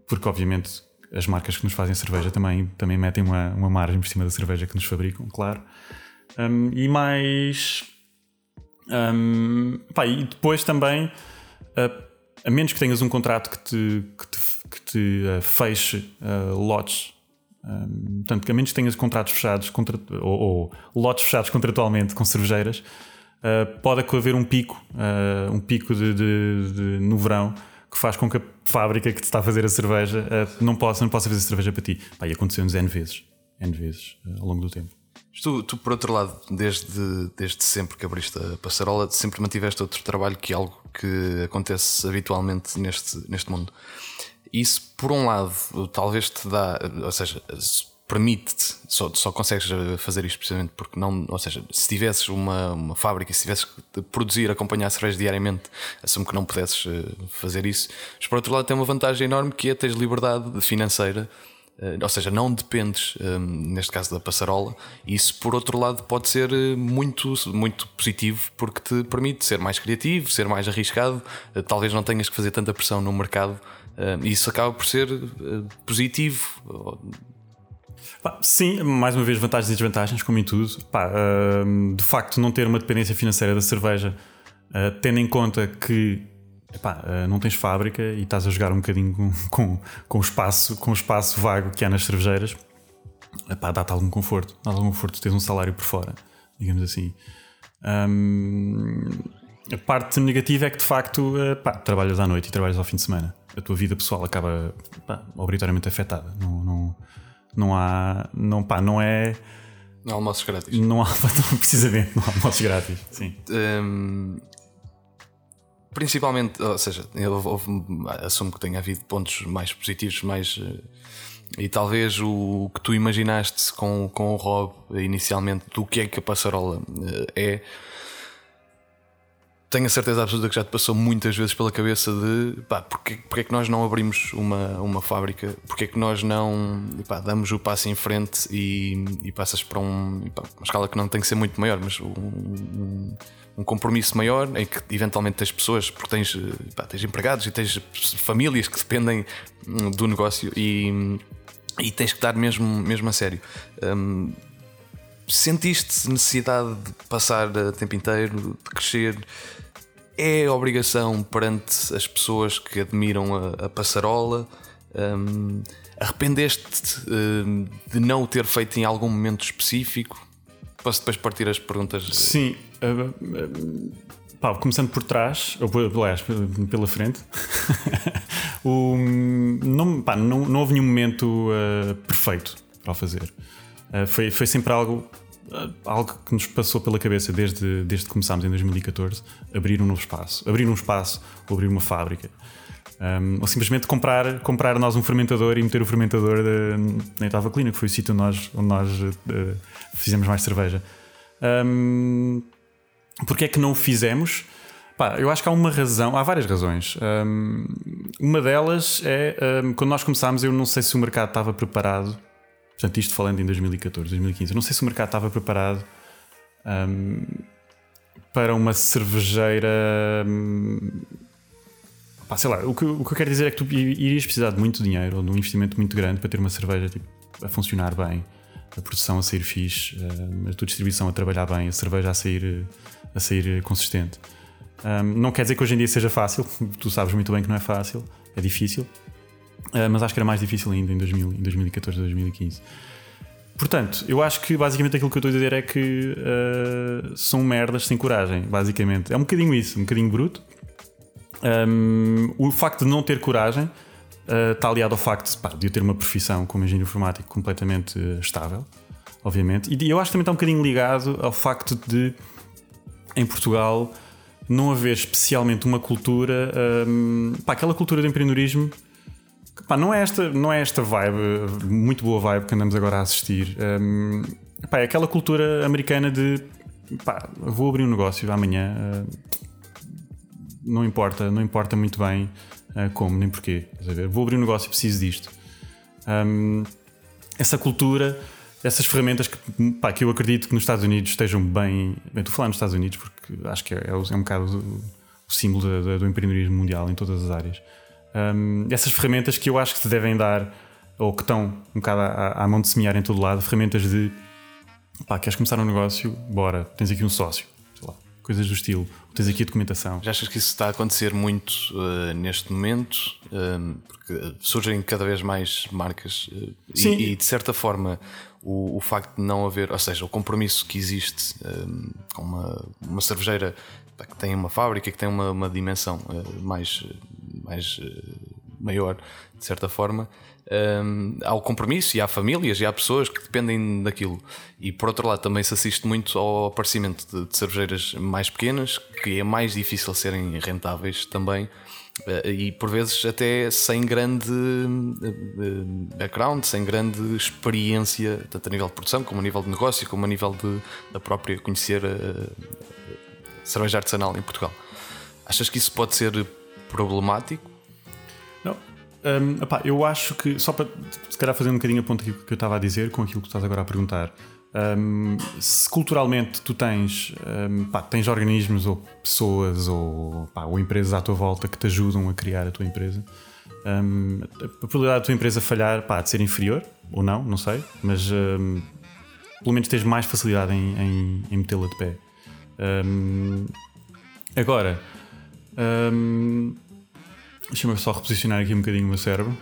porque obviamente as marcas que nos fazem cerveja também, também metem uma, uma margem por cima da cerveja que nos fabricam, claro. Um, e mais. Um, pá, e depois também, uh, a menos que tenhas um contrato que te, que te, que te uh, feche uh, lotes, um, portanto, a menos que tenhas contratos fechados contra, ou, ou lotes fechados contratualmente com cervejeiras, uh, pode haver um pico, um pico de, de, de, no verão que faz com que a fábrica que te está a fazer a cerveja não, possa, não possa fazer cerveja para ti. Pá, e aconteceu-nos N vezes, N vezes ao longo do tempo. Tu, tu, por outro lado, desde, desde sempre que abriste a passarola, sempre mantiveste outro trabalho que é algo que acontece habitualmente neste, neste mundo. Isso, por um lado, talvez te dá, ou seja, permite-te, só, só consegues fazer isto precisamente porque não, ou seja, se tivesses uma, uma fábrica, se tivesses que produzir, acompanhar cerveja diariamente, assumo que não pudesses eh, fazer isso. Mas por outro lado, tem uma vantagem enorme que é teres liberdade financeira ou seja, não dependes, eh, neste caso da passarola, isso por outro lado pode ser eh, muito, muito positivo porque te permite ser mais criativo, ser mais arriscado, talvez não tenhas que fazer tanta pressão no mercado, e isso acaba por ser positivo. Sim, mais uma vez, vantagens e desvantagens, como em tudo. de facto, não ter uma dependência financeira da cerveja, tendo em conta que Epá, eh, não tens fábrica e estás a jogar um bocadinho com, com, com, o, espaço, com o espaço vago que há nas cervejeiras, dá-te algum conforto. Dá algum conforto tens um salário por fora, digamos assim. A parte negativa é que de facto epá, trabalhas à noite e trabalhas ao fim de semana. A tua vida pessoal acaba epá, obrigatoriamente afetada. Não, não, não há. Não, pá, não é. Não há almoços grátis. Não há, não, precisamente, não há almoços grátis. Sim. Um, Principalmente, ou seja, houve, assumo que tenha havido pontos mais positivos, mais. Eh, e talvez o que tu imaginaste com, com o Rob inicialmente do que é que a passarola eh, é. Tenho a certeza absoluta que já te passou muitas vezes pela cabeça de pá, porque, porque é que nós não abrimos uma, uma fábrica, porque é que nós não pá, damos o passo em frente e, e passas para um, pá, uma escala que não tem que ser muito maior, mas um, um um compromisso maior em que eventualmente tens pessoas, porque tens, eh, pá, tens empregados e tens famílias que dependem hum, do negócio e, e tens que dar mesmo, mesmo a sério. Um, sentiste necessidade de passar o tempo inteiro, de crescer? É obrigação perante as pessoas que admiram a, a passarola? Um, Arrependeste-te um, de não o ter feito em algum momento específico? Posso depois partir as perguntas? Sim. Uh, uh, pá, começando por trás, ou aliás, pela frente, o, não, pá, não, não houve nenhum momento uh, perfeito para o fazer. foi, foi sempre algo, algo que nos passou pela cabeça desde, desde que começámos em 2014 abrir um novo espaço. Abrir um espaço ou abrir uma fábrica. Um, ou simplesmente comprar, comprar nós um fermentador e meter o fermentador de, na Etava Clínica, que foi o sítio onde nós, onde nós uh, fizemos mais cerveja. Um, Porquê é que não o fizemos? Pá, eu acho que há uma razão, há várias razões. Um, uma delas é um, quando nós começámos, eu não sei se o mercado estava preparado. Portanto, isto falando em 2014, 2015, eu não sei se o mercado estava preparado um, para uma cervejeira. Pá, sei lá, o que, o que eu quero dizer é que tu irias precisar de muito dinheiro ou de um investimento muito grande para ter uma cerveja tipo, a funcionar bem, a produção a sair fixe, a tua distribuição a trabalhar bem, a cerveja a sair a sair consistente. Um, não quer dizer que hoje em dia seja fácil, tu sabes muito bem que não é fácil, é difícil, uh, mas acho que era mais difícil ainda em, 2000, em 2014, 2015. portanto, eu acho que basicamente aquilo que eu estou a dizer é que uh, são merdas sem coragem, basicamente. É um bocadinho isso, um bocadinho bruto. Um, o facto de não ter coragem uh, está aliado ao facto pá, de eu ter uma profissão como engenheiro informático completamente uh, estável, obviamente. E eu acho que também está um bocadinho ligado ao facto de, em Portugal, não haver especialmente uma cultura, um, aquela cultura de empreendedorismo. Pá, não, é esta, não é esta vibe, muito boa vibe que andamos agora a assistir. Um, pá, é aquela cultura americana de pá, vou abrir um negócio amanhã, uh, não importa, não importa muito bem uh, como nem porquê. Vou abrir um negócio preciso disto. Um, essa cultura, essas ferramentas que, pá, que eu acredito que nos Estados Unidos estejam bem. Bem, estou a falar nos Estados Unidos porque acho que é, é, um bocado o, o símbolo do, do empreendedorismo mundial em todas as áreas. Um, essas ferramentas que eu acho que se devem dar, ou que estão um bocado à, à mão de semear em todo lado, ferramentas de pá, queres começar um negócio? Bora, tens aqui um sócio coisas do estilo. Tens aqui a documentação. Já achas que isso está a acontecer muito uh, neste momento? Uh, porque surgem cada vez mais marcas uh, Sim. E, e, de certa forma o, o, facto de não haver, ou seja, o compromisso que existe com uma, uma cervejeira que tem uma fábrica, que tem uma, uma dimensão mais, mais maior, de certa forma, um, ao compromisso e há famílias e há pessoas que dependem daquilo. E por outro lado, também se assiste muito ao aparecimento de, de cervejeiras mais pequenas, que é mais difícil serem rentáveis também. Uh, e por vezes até sem grande uh, background, sem grande experiência, tanto a nível de produção, como a nível de negócio, como a nível de, da própria conhecer a, a cerveja artesanal em Portugal. Achas que isso pode ser problemático? Um, epá, eu acho que, só para se calhar fazer um bocadinho a ponto que eu estava a dizer com aquilo que estás agora a perguntar, um, se culturalmente tu tens, um, pá, tens organismos ou pessoas ou, pá, ou, empresas à tua volta que te ajudam a criar a tua empresa, a probabilidade da tua empresa falhar pá, de ser inferior ou não, não sei, mas pelo menos tens mais facilidade em, em, em metê-la de pé. agora. Deixa-me só reposicionar aqui um bocadinho o meu cérebro.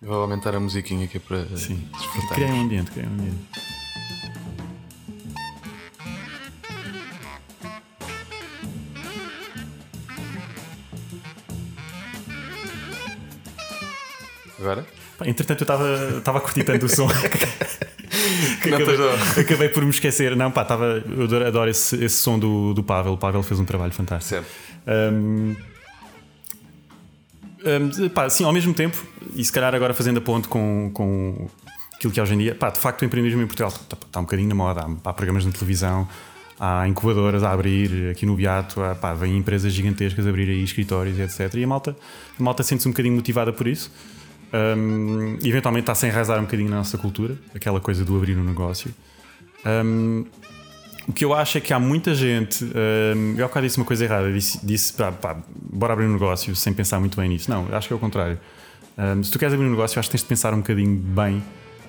Vou aumentar a musiquinha aqui para Sim. desfrutar. Criei um ambiente, criei um ambiente. Agora? entretanto, eu estava a curtir tanto o som. que acabei, acabei, por me esquecer. Não, pá, tava, eu adoro, adoro esse, esse, som do, do Pavel. O Pavel fez um trabalho fantástico. Certo. Um, um, pá, sim, ao mesmo tempo, e se calhar agora fazendo a ponte com, com aquilo que é hoje em dia, pá, de facto o empreendedorismo em Portugal está, está um bocadinho na moda. Há, há, programas na televisão, há incubadoras a abrir, aqui no Beato, há, pá, vêm empresas gigantescas a abrir aí escritórios, etc. E a malta, a malta sente-se um bocadinho motivada por isso um, eventualmente está sem enraizar um bocadinho na nossa cultura, aquela coisa do abrir um negócio. Um, o que eu acho é que há muita gente. Um, eu há disse uma coisa errada, disse, disse pá, pá, bora abrir um negócio sem pensar muito bem nisso. Não, acho que é o contrário. Um, se tu queres abrir um negócio, acho que tens de pensar um bocadinho bem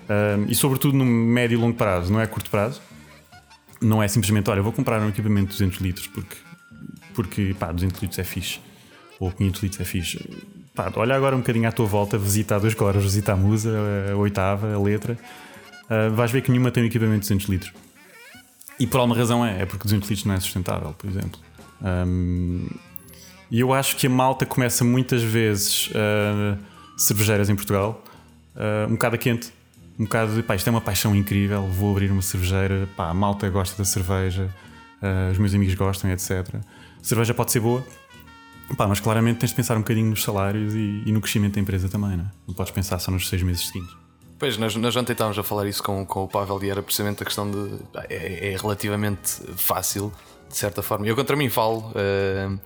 um, e, sobretudo, no médio e longo prazo, não é curto prazo. Não é simplesmente, olha, vou comprar um equipamento de 200 litros porque, porque pá, 200 litros é fixe ou 500 litros é fixe pá, olha agora um bocadinho à tua volta, visita a dois coros, visita a musa, a oitava, a letra, uh, vais ver que nenhuma tem um equipamento de 200 litros. E por alguma razão é, é porque 200 litros não é sustentável, por exemplo. Um, e eu acho que a malta começa muitas vezes uh, cervejeiras em Portugal uh, um bocado a quente. Um bocado de pá, isto é uma paixão incrível, vou abrir uma cervejeira, pá, a malta gosta da cerveja, uh, os meus amigos gostam, etc. Cerveja pode ser boa, Pá, mas claramente tens de pensar um bocadinho nos salários e, e, no crescimento da empresa também, não é? Não podes pensar só nos seis meses seguintes. Pois, nós, nós ontem estávamos a falar isso com, com o Pavel e era precisamente a questão de. É, é relativamente fácil, de certa forma. Eu contra mim falo uh,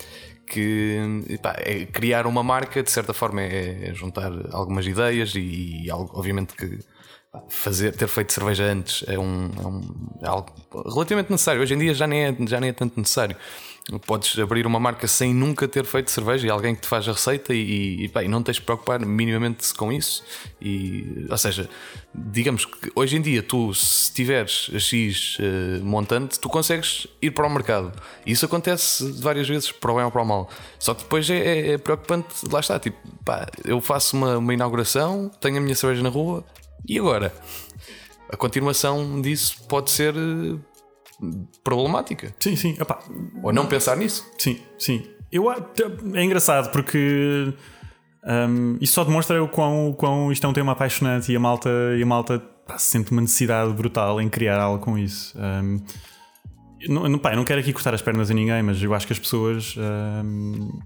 que pá, é criar uma marca, de certa forma, é, é juntar algumas ideias e, e obviamente, que fazer, ter feito cerveja antes é, um, é, um, é algo relativamente necessário. Hoje em dia já nem é, já nem é tanto necessário. Podes abrir uma marca sem nunca ter feito cerveja e alguém que te faz a receita e, e, bem, não tens de preocupar minimamente com isso. E, ou seja, digamos que hoje em dia tu, se tiveres a X uh, montante, tu consegues ir para o mercado. Isso acontece várias vezes, para o bem ou para o mal. Só que depois é, é, é preocupante, lá está, tipo, pá, eu faço uma, uma inauguração, tenho a minha cerveja na rua e agora? A continuação disso pode ser eh, problemática. Sim, sim. Ou não pensar nisso. Sim, sim. Eu, é engraçado porque um, isso só demonstra o quão, o quão isto é um tema apaixonante e a malta, e a malta pá, sente uma necessidade brutal em criar algo com isso. Um, não, pá, não quero aqui cortar as pernas a ninguém, mas eu acho que as pessoas um,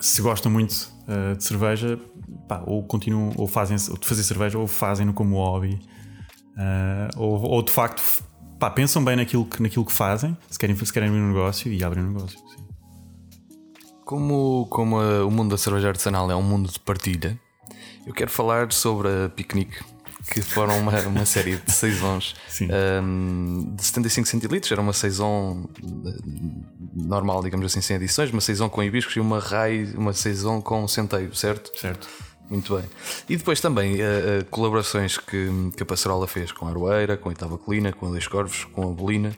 se gostam muito uh, de cerveja, pá, ou continuam, ou fazem ou de fazer cerveja, ou fazem-no como hobby, uh, ou, ou de facto pá, pensam bem naquilo que, naquilo que fazem, se querem, se querem abrir um negócio e abrem um negócio. Sim. Como, como a, o mundo da cerveja artesanal é um mundo de partilha, eu quero falar sobre a Piquenique, que foram uma, uma série de saisons um, de 75 centilitros. Era uma saison eh, normal, digamos assim, sem adições, uma saison com hibiscos e uma rai, uma saison com centeio, certo? Certo. Muito bem. E depois também uh, uh, colaborações que, que a Passarola fez com a Aroeira, com a Itavaclina, com a Dois Corvos, com a Bolina.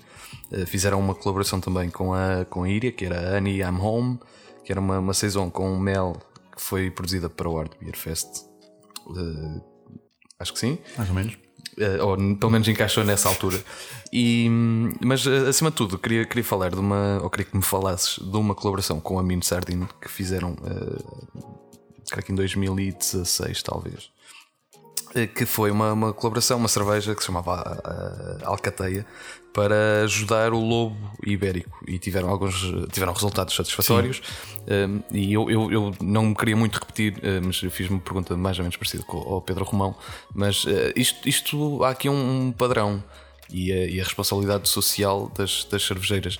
Uh, fizeram uma colaboração também com a, com a Iria, que era a Annie I'm Home, que era uma, uma saison com mel que foi produzida para o Art Beer Fest. acho que sim. Mais ou menos. ou pelo menos encaixou nessa altura. E, mas acima de tudo, queria, queria falar de uma, ou queria que me falasses de uma colaboração com a Min Sardine que fizeram creio que em 2016 talvez. Eh, que foi uma, uma colaboração, uma cerveja que se chamava uh, Alcateia para ajudar o lobo ibérico. E tiveram alguns tiveram resultados satisfatórios. Um, e eu, eu, eu, não me queria muito repetir uh, mas fiz uma pergunta mais ou menos parecida com o Pedro Romão. Mas uh, isto, isto há aqui um, padrão e a, e a responsabilidade social das, das cervejeiras.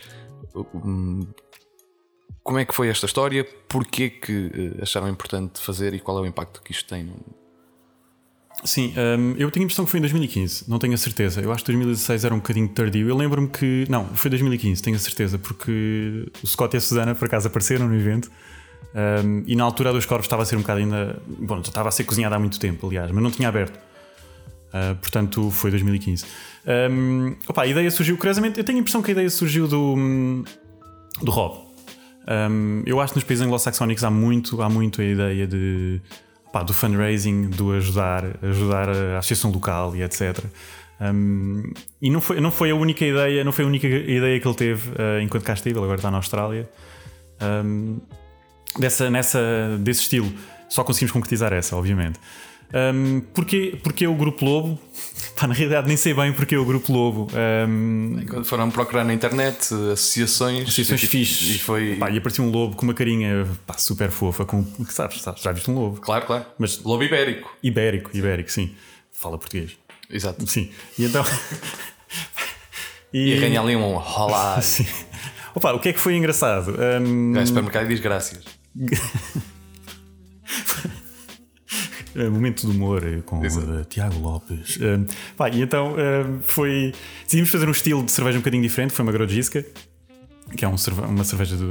Um, como é que foi esta história? Porquê que eh, acharam importante fazer e qual é o impacto que isto tem? Sim, um, eu tenho a impressão que foi em 2015, não tenho a certeza. Eu acho que 2016 era um bocadinho tardio. Eu lembro-me que. Não, foi 2015, tenho a certeza, porque o Scott e a Susana por acaso apareceram no evento. Um, e na altura dos corvos estava a ser um bocado ainda. Bom, estava a ser cozinhada há muito tempo, aliás, mas não tinha aberto. Uh, portanto, foi 2015. Um, opa, a ideia surgiu, curiosamente, eu tenho a impressão que a ideia surgiu do, do Rob. Um, eu acho que nos países anglo-saxónicos há muito, há muito a ideia de, pá, do fundraising, do ajudar, ajudar a associação local e etc. Um, e não foi, não foi a única ideia, não foi a única ideia que ele teve uh, enquanto cá esteve, ele agora está na Austrália. Um, dessa, nessa, desse estilo. Só conseguimos concretizar essa, obviamente. Um, porque, porque o Grupo Lobo? Pá, na realidade, nem sei bem porque o Grupo Lobo. Um, Quando foram procurar na internet associações, associações fixes. E, foi... pá, e apareceu um lobo com uma carinha pá, super fofa. Com, sabes, sabes, já viste um lobo? Claro, claro. Mas, lobo ibérico. Ibérico, ibérico, sim. Fala português. Exato. Sim. E então. e, e arranha ali um olá. Sim. Opa, o que é que foi engraçado? Um... Vai ao supermercado e diz graças. Eh, momento de humor eh, com uh, Tiago Lopes. Uh, pá, e então uh, foi. Decidimos fazer um estilo de cerveja um bocadinho diferente. Foi uma Grodziska, que é um cerve uma cerveja de,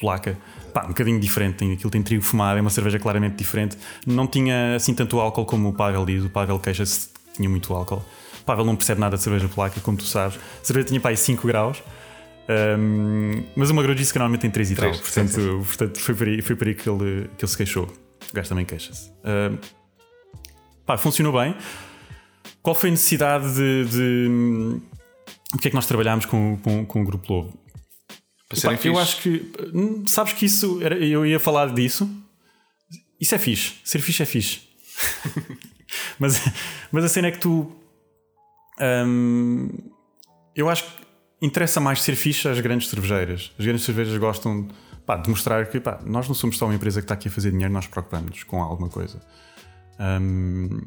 placa. Pá, um bocadinho diferente. Tem, aquilo tem trigo fumado, é uma cerveja claramente diferente. Não tinha assim tanto álcool como o Pavel diz. O Pavel queixa-se tinha muito álcool. O Pavel não percebe nada de cerveja placa, como tu sabes. A cerveja tinha pá, aí 5 graus. Um, mas uma Grodziska normalmente tem 3 e tal. Portanto, portanto foi, por aí, foi por aí que ele, que ele se queixou. O gajo também queixa-se. Uh, pá, funcionou bem. Qual foi a necessidade de. de... O que é que nós trabalhámos com, com, com o Grupo Lobo? Pá, eu acho que. Hum, sabes que isso. Era, eu ia falar disso. Isso é fixe. Ser fixe é fixe. mas, mas a cena é que tu. Hum, eu acho que interessa mais ser fixe às grandes cervejeiras. As grandes cervejeiras gostam pá, demonstrar que pá, nós não somos só uma empresa que está aqui a fazer dinheiro, nós preocupamos com alguma coisa. Um,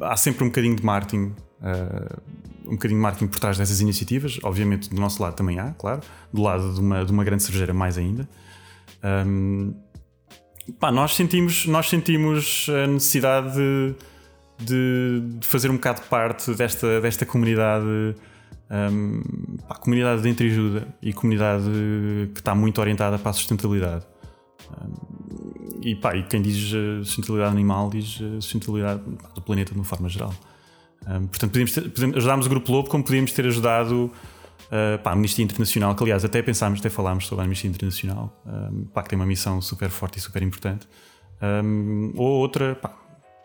há sempre um bocadinho de marketing, uh, um bocadinho de marketing por trás dessas iniciativas. Obviamente, do nosso lado também há, claro, do lado de uma, de uma grande cervejeira, mais ainda. Um, pá, nós sentimos, nós sentimos a necessidade de, de, de, fazer um bocado parte desta, desta comunidade Um, pá, comunidade de entreajuda e comunidade que está muito orientada para a sustentabilidade. Um, e, pá, e quem diz eh, sustentabilidade animal diz eh, sustentabilidade do planeta de uma forma geral. Um, portanto, podíamos, ter, podíamos ajudámos o Grupo Lobo como podíamos ter ajudado uh, pá, a Amnistia Internacional, que aliás até pensámos, até falámos sobre a Amnistia Internacional, um, pá, que tem uma missão super forte e super importante, um, ou outra, pá,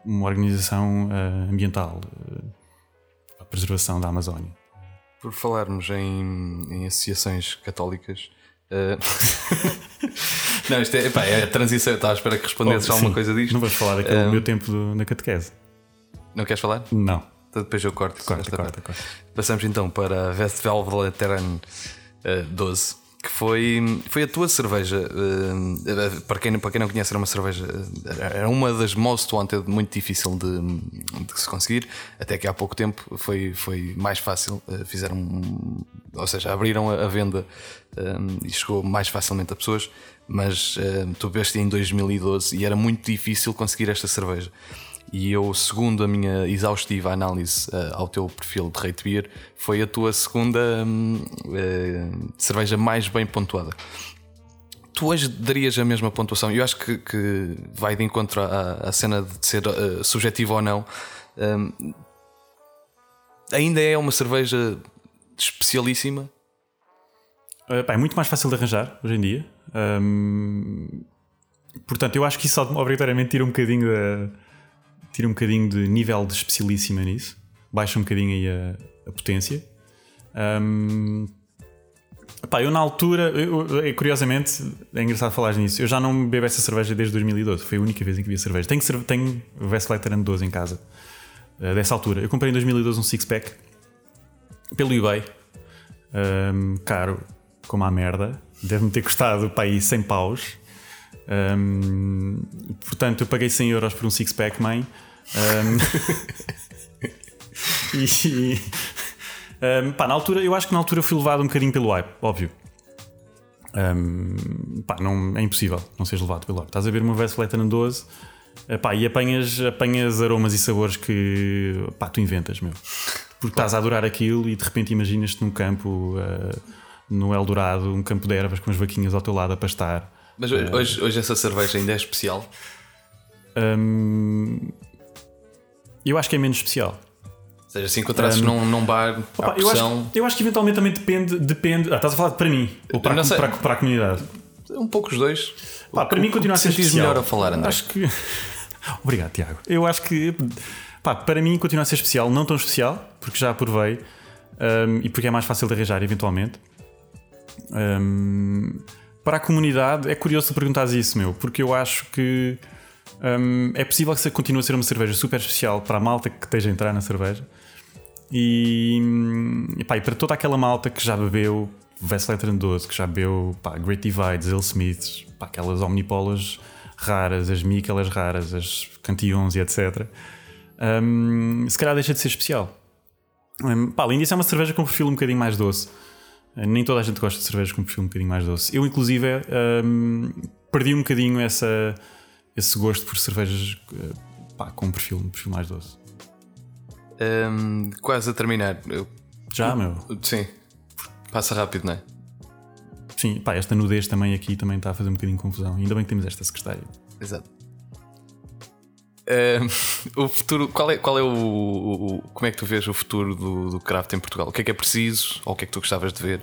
uma organização uh, ambiental, uh, a preservação da Amazónia. Por falarmos em, em associações católicas. não, isto é, pá, é a transição. Eu estava à espera que respondesses oh, alguma coisa disto. Não vais falar daquele meu tempo do, na catequese. Não queres falar? Não. Então depois eu corto. Corta, corta, corta. Passamos então para Westvelveleteren uh, 12, que foi, foi a tua cerveja. Uh, para, quem, para quem não conhece, era uma cerveja. Era uma das most wanted, muito difícil de, de se conseguir. Até que há pouco tempo foi, foi mais fácil. Uh, fizeram. Ou seja, abriram a, venda e chegou mais facilmente a pessoas. Mas tu veste em 2012 e era muito difícil conseguir esta cerveja. E eu, segundo a minha exaustiva análise uh, ao teu perfil de Rate Beer, foi a tua segunda um, uh, cerveja mais bem pontuada. Tu hoje darias a mesma pontuação? Eu acho que, que vai de encontro à, à cena de ser uh, subjetiva ou não. Um, ainda é uma cerveja especialíssima? é muito mais fácil de arranjar hoje em dia. Um, portanto, eu acho que isso obrigatoriamente tira um bocadinho da tira um bocadinho de nível de especialíssima nisso, baixa um bocadinho aí a, a potência. Um, pá, eu na altura, eu, eu, curiosamente, é engraçado falar nisso. Eu já não bebo essa cerveja desde 2012, foi a única vez em que vi cerveja. Tenho, tenho Vesleteran 12 em casa, uh, dessa altura. Eu comprei em 2012 um six-pack pelo eBay, um, caro como a merda, deve-me ter custado para aí 100 paus. Um, portanto, eu paguei 100 euros por um six-pack mãe. Um, e, um, pá, na altura, eu acho que na altura fui levado um bocadinho pelo hype, óbvio. Um, pá, não, é impossível não seres levado pelo hype. Estás a ver uma Vesseleta 12 pá, e apanhas, apanhas aromas e sabores que pá, tu inventas, meu. Porque estás a adorar aquilo e de repente imaginas-te num campo, uh, no Eldorado, um campo de ervas com as vaquinhas ao teu lado a pastar. Mas hoje, hoje essa cerveja ainda é especial? Um, eu acho que é menos especial. Ou seja, se encontrasses um, num, num bar, opa, eu, acho, eu acho que eventualmente também depende. depende ah, estás a falar para mim ou para, a, para, para, a comunidade? Um pouco os dois. Pá, para o, mim continua a ser especial. melhor a falar, André. Acho que. Obrigado, Tiago. Eu acho que. Pá, para mim continua a ser especial, não tão especial, porque já provei um, e porque é mais fácil de arranjar eventualmente. Um, para a comunidade, é curioso perguntares isso, meu, porque eu acho que um, é possível que continue a ser uma cerveja super especial para a malta que esteja a entrar na cerveja e, pá, e para toda aquela malta que já bebeu Vesletran 12, que já bebeu pá, Great Divides, Ale Smiths, pá, aquelas omnipolas raras, as Mikelas raras, as Cantillons e etc. Um, se calhar deixa de ser especial. Um, pá, além disso, é uma cerveja com perfil um bocadinho mais doce. Nem toda a gente gosta de cervejas com perfil um bocadinho mais doce. Eu, inclusive, um, perdi um bocadinho essa, esse gosto por cervejas eh, pá, com um perfil, um perfil mais doce. Um, quase a terminar. Eu... Já, meu? Sim. Passa rápido, não é? Sim, pá, esta nudez também aqui também está a fazer um bocadinho de confusão. Ainda bem que temos esta secretária. Exato. Um, o futuro, qual é, qual é o, o, Como é que tu vês o futuro do, do craft em Portugal? O que é que é preciso? Ou o que é que tu gostavas de ver?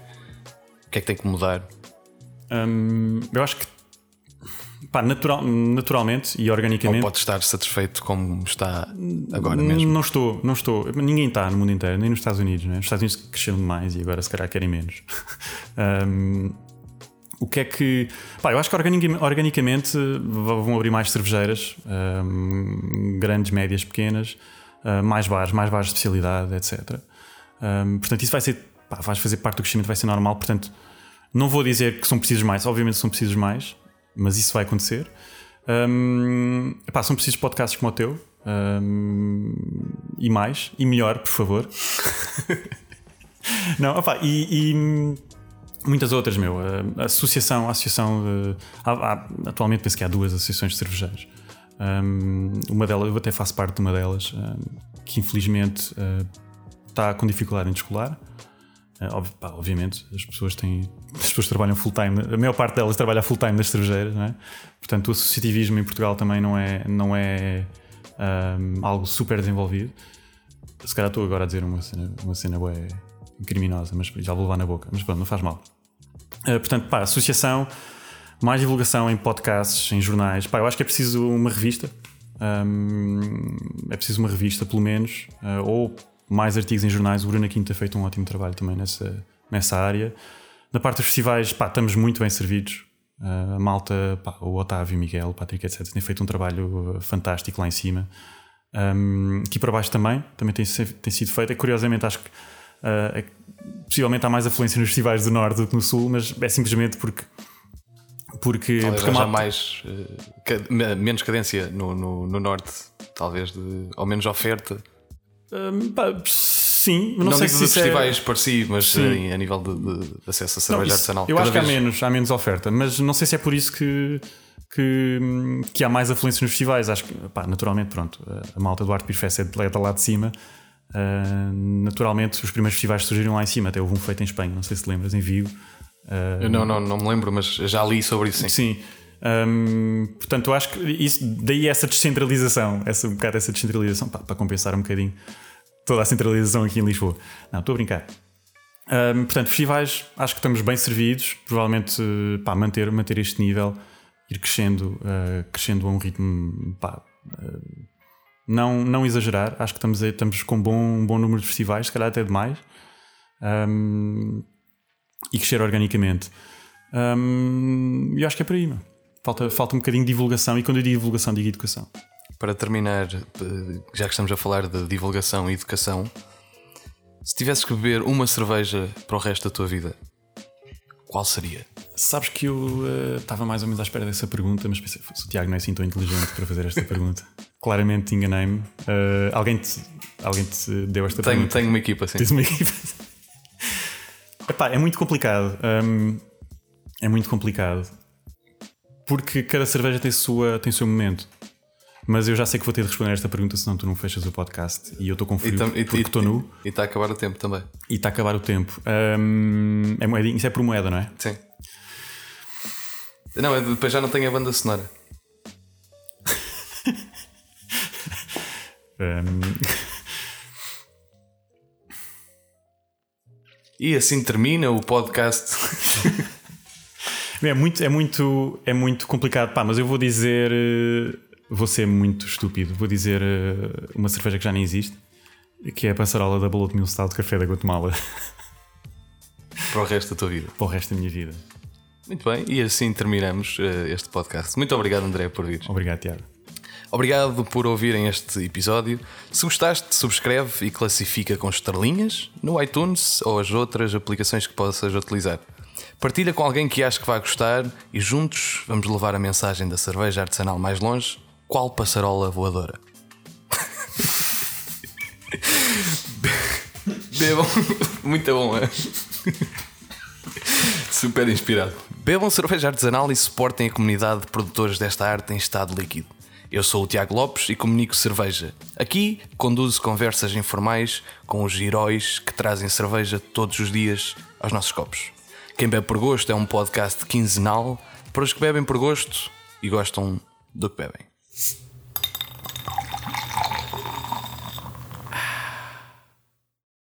O que é que tem que mudar? Um, eu acho que Pá, natural, naturalmente e organicamente. Ou pode estar satisfeito como está agora mesmo? Não estou, não estou. Ninguém está no mundo inteiro, nem nos Estados Unidos. Né? Os Estados Unidos cresceram demais e agora se calhar querem menos. um, o que é que. Pá, eu acho que organicamente vão abrir mais cervejeiras, um, grandes, médias, pequenas, uh, mais bares, mais bares de especialidade, etc. Um, portanto, isso vai ser. Pá, vai fazer parte do crescimento, vai ser normal. Portanto, não vou dizer que são precisos mais, obviamente são precisos mais, mas isso vai acontecer. Um, epá, são precisos podcasts como o teu um, e mais, e melhor, por favor. Não, epá, e, e, muitas outras, meu. A, associação, a associação de, há, há, atualmente penso que há duas associações de cervejeiros. Um, uma delas, eu até faço parte de uma delas, que infelizmente uh, está com dificuldade em descolar. Uh, obviamente, as pessoas têm. As pessoas trabalham full time, a maior parte delas trabalha full time nas cervejeiras, não é? Portanto, o associativismo em Portugal também não é, não é um, algo super desenvolvido. Se calhar estou agora a dizer uma cena, uma cena ué, criminosa, mas já vou levar na boca. Mas pronto, não faz mal. Uh, portanto, pá, associação, mais divulgação em podcasts, em jornais. Pá, eu acho que é preciso uma revista. Um, é preciso uma revista, pelo menos, uh, ou mais artigos em jornais. O Bruno Quinta tem feito um ótimo trabalho também nessa, nessa área. Na parte dos festivais, pá, estamos muito bem servidos. Uh, a malta, pá, o Otávio, o Miguel, o Patrick, etc., têm feito um trabalho fantástico lá em cima. Um, aqui para baixo também, também tem, tem sido feito. É, curiosamente, acho que uh, é, possivelmente há mais afluência nos festivais do Norte do que no Sul, mas é simplesmente porque. Porque, talvez porque malta... mais uh, menos cadência no, no, no Norte, talvez, de, ou menos oferta um, pá, sim, não, não sei se de é- festivais é... por si, mas em, a nível de, de, acesso a cerveja artesanal. Eu acho vez... que há menos, há menos oferta, mas não sei se é por isso que, que, que há mais afluência nos festivais. Acho que, pá, naturalmente, pronto, a malta do Art Beer Fest é de lá de cima. Uh, naturalmente, os primeiros festivais surgiram lá em cima. Até houve um feito em Espanha, não sei se lembras, em Vigo. Uh, não, não, não me lembro, mas já li sobre isso. Sim. sim. Um, portanto, eu acho que isso, daí essa descentralização, essa, um bocado essa descentralização, pá, para compensar um bocadinho toda a centralização aqui em Lisboa. Não, estou a brincar. Um, portanto, festivais, acho que estamos bem servidos, provavelmente pá, manter, manter este nível, ir crescendo, uh, crescendo a um ritmo pá, uh, não, não exagerar. Acho que estamos, estamos com bom, um bom número de festivais, se calhar até demais, um, e crescer organicamente. E eu acho que é por aí, não? Falta, falta um bocadinho de divulgação, e quando eu digo divulgação, digo educação. Para terminar, já que estamos a falar de divulgação e educação, se tivesses que beber uma cerveja para o resto da tua vida, qual seria? Sabes que eu uh, estava mais ou menos à espera dessa pergunta, mas pensei, o Tiago não é assim tão inteligente para fazer esta pergunta. Claramente enganei-me. Uh, alguém, te, alguém te deu esta tenho, pergunta? Tenho uma equipa, sim. Tens uma equipa. Epá, é muito complicado. Um, é muito complicado porque cada cerveja tem, sua, tem o seu momento. Mas eu já sei que vou ter de responder esta pergunta, senão tu não fechas o podcast e eu estou com frio e porque estou nu. E está a acabar o tempo também. E está a acabar o tempo. Um, é moedinho, isso é por moeda, não é? Sim. Não, depois já não tenho a banda sonora. um... E assim termina o podcast. É muito, é muito, é muito complicado, pá, mas eu vou dizer, eh, vou ser muito estúpido, vou dizer eh, uma cerveja que já nem existe, que é a passarola da Blood Mill de Café da Guatemala. Para o resto da tua vida. Para o resto da minha vida. Muito bem, e assim terminamos uh, este podcast. Muito obrigado, André, por vir. Obrigado, Tiago. Obrigado por ouvirem este episódio. Se gostaste, subscreve e classifica com estrelinhas no iTunes ou as outras aplicações que possas utilizar. Partilha com alguém que acha que vai gostar e juntos vamos levar a mensagem da cerveja artesanal mais longe. Qual passarola voadora? Bebam. Muito bom, é? Super inspirado. Bebam cerveja artesanal e suportem a comunidade de produtores desta arte em estado líquido. Eu sou o Tiago Lopes e comunico cerveja. Aqui conduzo conversas informais com os heróis que trazem cerveja todos os dias aos nossos copos. Quem Bebe por Gosto é um podcast quinzenal para os que bebem por gosto e gostam do que bebem.